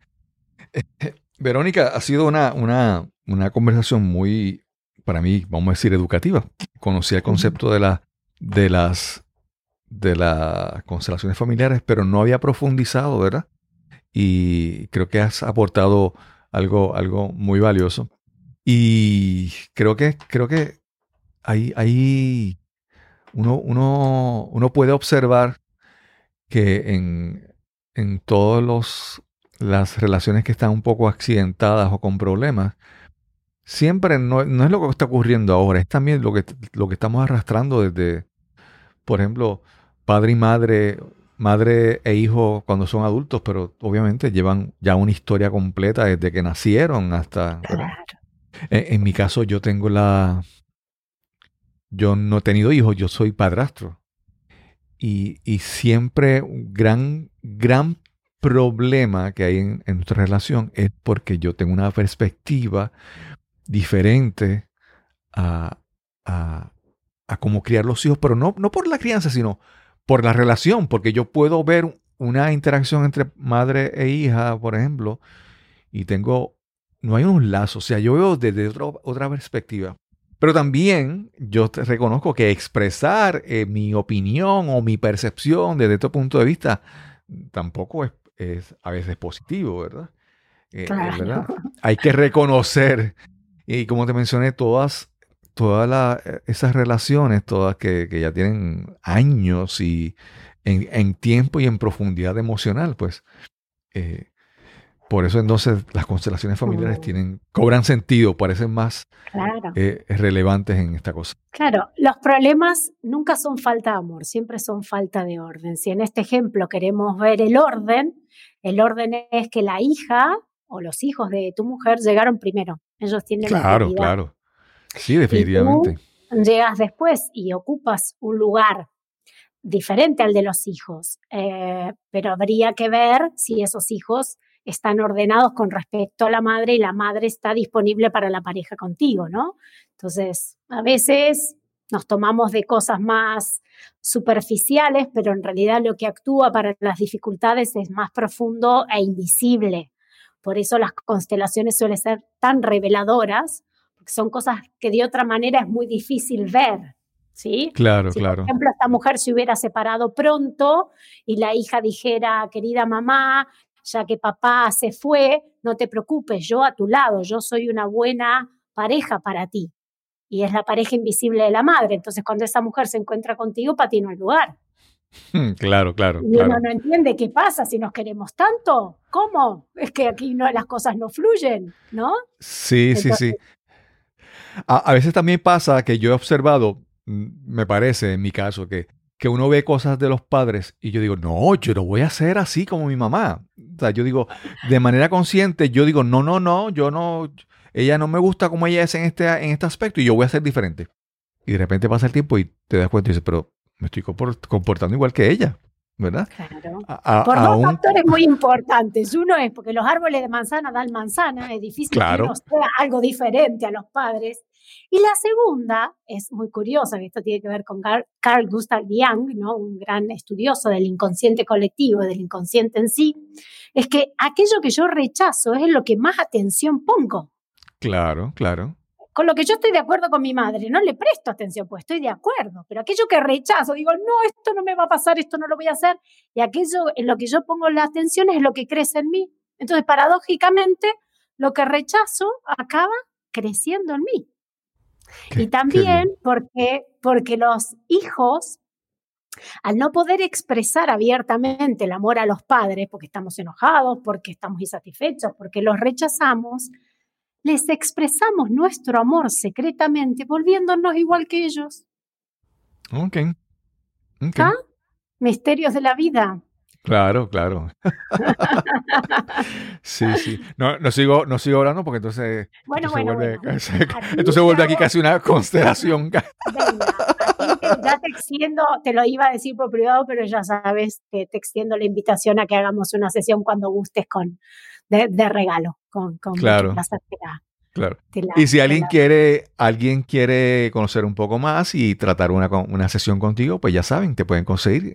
B: Eh, Verónica, ha sido una, una, una, conversación muy, para mí, vamos a decir, educativa. Conocí el concepto de, la, de, las, de las constelaciones familiares, pero no había profundizado, ¿verdad? Y creo que has aportado algo, algo muy valioso. Y creo que, creo que ahí, ahí uno, uno, uno puede observar que en, en todas las relaciones que están un poco accidentadas o con problemas, siempre no, no, es lo que está ocurriendo ahora, es también lo que, lo que estamos arrastrando desde, por ejemplo, padre y madre, madre e hijo cuando son adultos, pero obviamente llevan ya una historia completa desde que nacieron hasta... En, mi caso, yo tengo la. Yo no he tenido hijos, yo soy padrastro. Y, y siempre un gran, gran problema que hay en, nuestra relación es porque yo tengo una perspectiva diferente a, a, a, cómo criar los hijos, pero no, no por la crianza, sino por la relación, porque yo puedo ver una interacción entre madre e hija, por ejemplo, y tengo no hay un lazo. O sea, yo veo desde otra perspectiva. Pero también yo reconozco que expresar eh, mi opinión o mi percepción desde este punto de vista tampoco es, a veces positivo, ¿verdad? Eh, ¿verdad? Hay que reconocer, y como te mencioné, todas, todas esas relaciones, todas que, ya tienen años y en, tiempo y en profundidad emocional, pues eh, por eso entonces las constelaciones familiares tienen, cobran sentido, parecen más eh, relevantes en esta cosa.
A: Claro, los problemas nunca son falta de amor, siempre son falta de orden. Si en este ejemplo queremos ver el orden, el orden es que la hija o los hijos de tu mujer llegaron primero. Ellos tienen
B: Claro, claro. Sí, definitivamente.
A: llegas después y ocupas un lugar diferente al de los hijos, eh, pero habría que ver si esos hijos están ordenados con respecto a la madre y la madre está disponible para la pareja contigo, ¿no? Entonces, a veces nos tomamos de cosas más superficiales, pero en realidad lo que actúa para las dificultades es más profundo e invisible. Por eso las constelaciones suelen ser tan reveladoras, porque son cosas que de otra manera es muy difícil ver. ¿Sí?
B: Claro, claro.
A: Por ejemplo, esta mujer se hubiera separado pronto y la hija dijera, querida mamá, ya que papá se fue, no te preocupes, yo a tu lado, yo soy una buena pareja para ti. Y es la pareja invisible de la madre. Entonces, cuando esa mujer se encuentra contigo, para ti no hay lugar.
B: Claro, claro.
A: Y uno no entiende qué pasa si nos queremos tanto. ¿Cómo? Es que aquí no, las cosas no fluyen, ¿no?
B: Sí, sí, sí. A, a, veces también pasa que yo he observado, mm, me parece en mi caso, que que uno ve cosas de los padres y yo digo, no, yo no voy a ser así como mi mamá. O sea, yo digo, de manera consciente, yo digo, no, no, no, yo no, ella no me gusta como ella es en este, en este aspecto y yo voy a ser diferente. Y de repente pasa el tiempo y te das cuenta y dices, pero me estoy comportando igual que ella. ¿Verdad?
A: Claro. Por dos factores muy importantes. Uno es porque los árboles de manzana dan manzana, es difícil que uno sea algo diferente a los padres. Y la segunda es muy curiosa, que esto tiene que ver con Carl Gustav Jung, ¿no? un gran estudioso del inconsciente colectivo, del inconsciente en sí, es que aquello que yo rechazo es lo que más atención pongo.
B: Claro, claro.
A: Con lo que yo estoy de acuerdo con mi madre, no le presto atención, pues estoy de acuerdo, pero aquello que rechazo, digo, no, esto no me va a pasar, esto no lo voy a hacer, y aquello en lo que yo pongo la atención es lo que crece en mí. Entonces, paradójicamente, lo que rechazo acaba creciendo en mí y también porque, porque los hijos, al no poder expresar abiertamente el amor a los padres, porque estamos enojados, porque estamos insatisfechos, porque los rechazamos, les expresamos nuestro amor secretamente, volviéndonos igual que ellos.
B: Ok.
A: okay. ¿Ah? Misterios de la vida.
B: Claro, claro. sí, sí. No, no, sigo, no sigo hablando porque entonces.
A: Bueno, bueno,
B: vuelve, entonces vuelve aquí casi una constelación.
A: ya te extiendo, te lo iba a decir por privado, pero ya sabes que te extiendo la invitación a que hagamos una sesión cuando gustes con de, regalo, con, con
B: claro. Claro. y si alguien quiere, alguien quiere conocer un poco más y tratar una, una sesión contigo, pues ya saben, te pueden conseguir.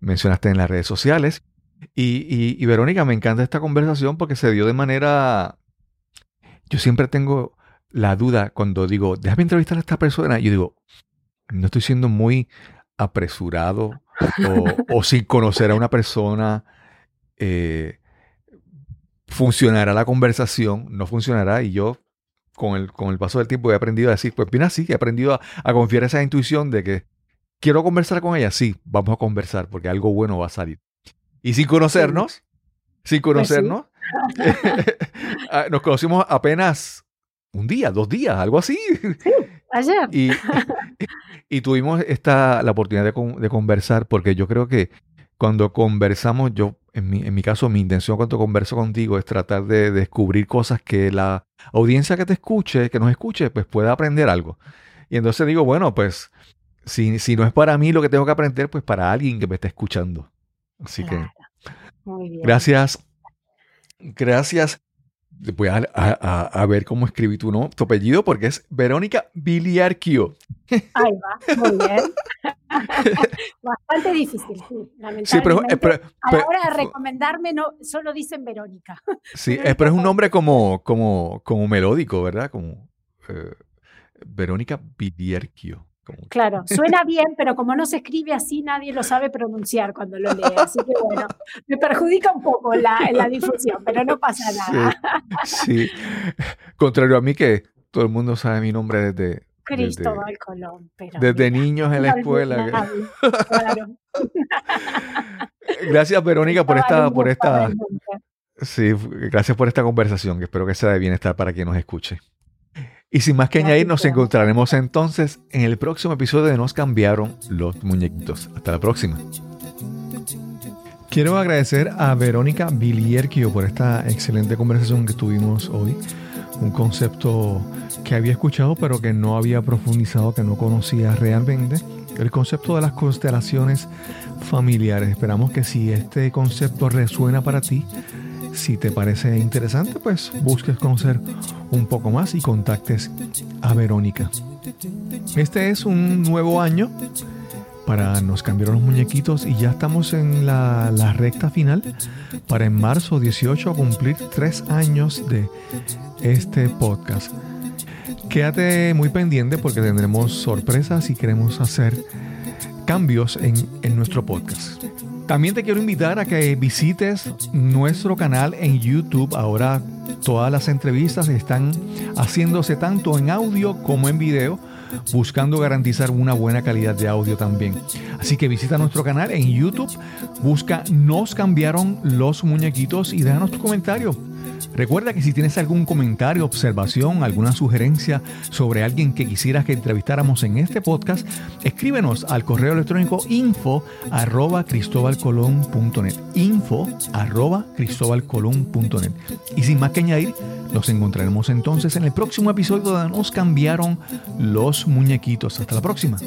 B: mencionaste en las redes sociales. Y, y, Verónica, me encanta esta conversación porque se dio de manera. Yo siempre tengo la duda cuando digo, déjame entrevistar a esta persona. Yo digo, no estoy siendo muy apresurado o, sin conocer a una persona. Eh, funcionará la conversación, no funcionará y yo con el, con el paso del tiempo he aprendido a decir, pues mira, sí, he aprendido a, confiar esa intuición de que quiero conversar con ella, sí, vamos a conversar porque algo bueno va a salir. Y sin conocernos, sin pues conocernos, ah, nos conocimos apenas un día, dos días, algo así.
A: Sí, ayer.
B: Y, y, tuvimos esta, la oportunidad de, de, conversar porque yo creo que cuando conversamos, yo en mi, en mi caso, mi intención cuando converso contigo es tratar de descubrir cosas que la audiencia que te escuche, que nos escuche, pues pueda aprender algo. Y entonces digo, bueno, pues si, si no es para mí lo que tengo que aprender, pues para alguien que me esté escuchando. Así que gracias. Gracias voy a, a, ver cómo escribí tu, ¿no? tu apellido porque es Verónica Biliarquio.
A: Ahí va, muy bien. Bastante difícil, sí.
B: Sí, pero,
A: a la hora de recomendarme no, solo dicen Verónica.
B: Sí, pero es un nombre como, como, como melódico, ¿verdad? Como eh, Verónica Biliarquio.
A: Claro, suena bien, pero como no se escribe así, nadie lo sabe pronunciar cuando lo lee. Así que bueno, me perjudica un poco la, la difusión, pero no pasa nada.
B: Sí, Contrario a mí que todo el mundo sabe mi nombre desde,
A: Cristóbal Colón. Pero
B: desde niños en la escuela. gracias, Verónica, por esta, por esta. Sí, gracias por esta conversación, que espero que sea de bienestar para quien nos escuche. Y sin más que añadir, nos encontraremos entonces en el próximo episodio de Nos cambiaron los muñequitos. Hasta la próxima. Quiero agradecer a Verónica Vilierquio por esta excelente conversación que tuvimos hoy. Un concepto que había escuchado pero que no había profundizado, que no conocía realmente. El concepto de las constelaciones familiares. Esperamos que si este concepto resuena para ti, si te parece interesante, pues busques conocer un poco más y contactes a Verónica. Este es un nuevo año para nos cambiaron los muñequitos y ya estamos en la, la, recta final para en marzo 18 cumplir tres años de este podcast. Quédate muy pendiente porque tendremos sorpresas y queremos hacer cambios en, en nuestro podcast. También te quiero invitar a que visites nuestro canal en YouTube. Ahora todas las entrevistas están haciéndose tanto en audio como en video, buscando garantizar una buena calidad de audio también. Así que visita nuestro canal en YouTube, busca Nos cambiaron los muñequitos y déjanos tu comentario Recuerda que si tienes algún comentario, observación, alguna sugerencia sobre alguien que quisieras que entrevistáramos en este podcast, escríbenos al correo electrónico info arroba cristobalcolón.net info arroba y sin más que añadir, nos encontraremos entonces en el próximo episodio donde nos cambiaron los muñequitos. Hasta la próxima.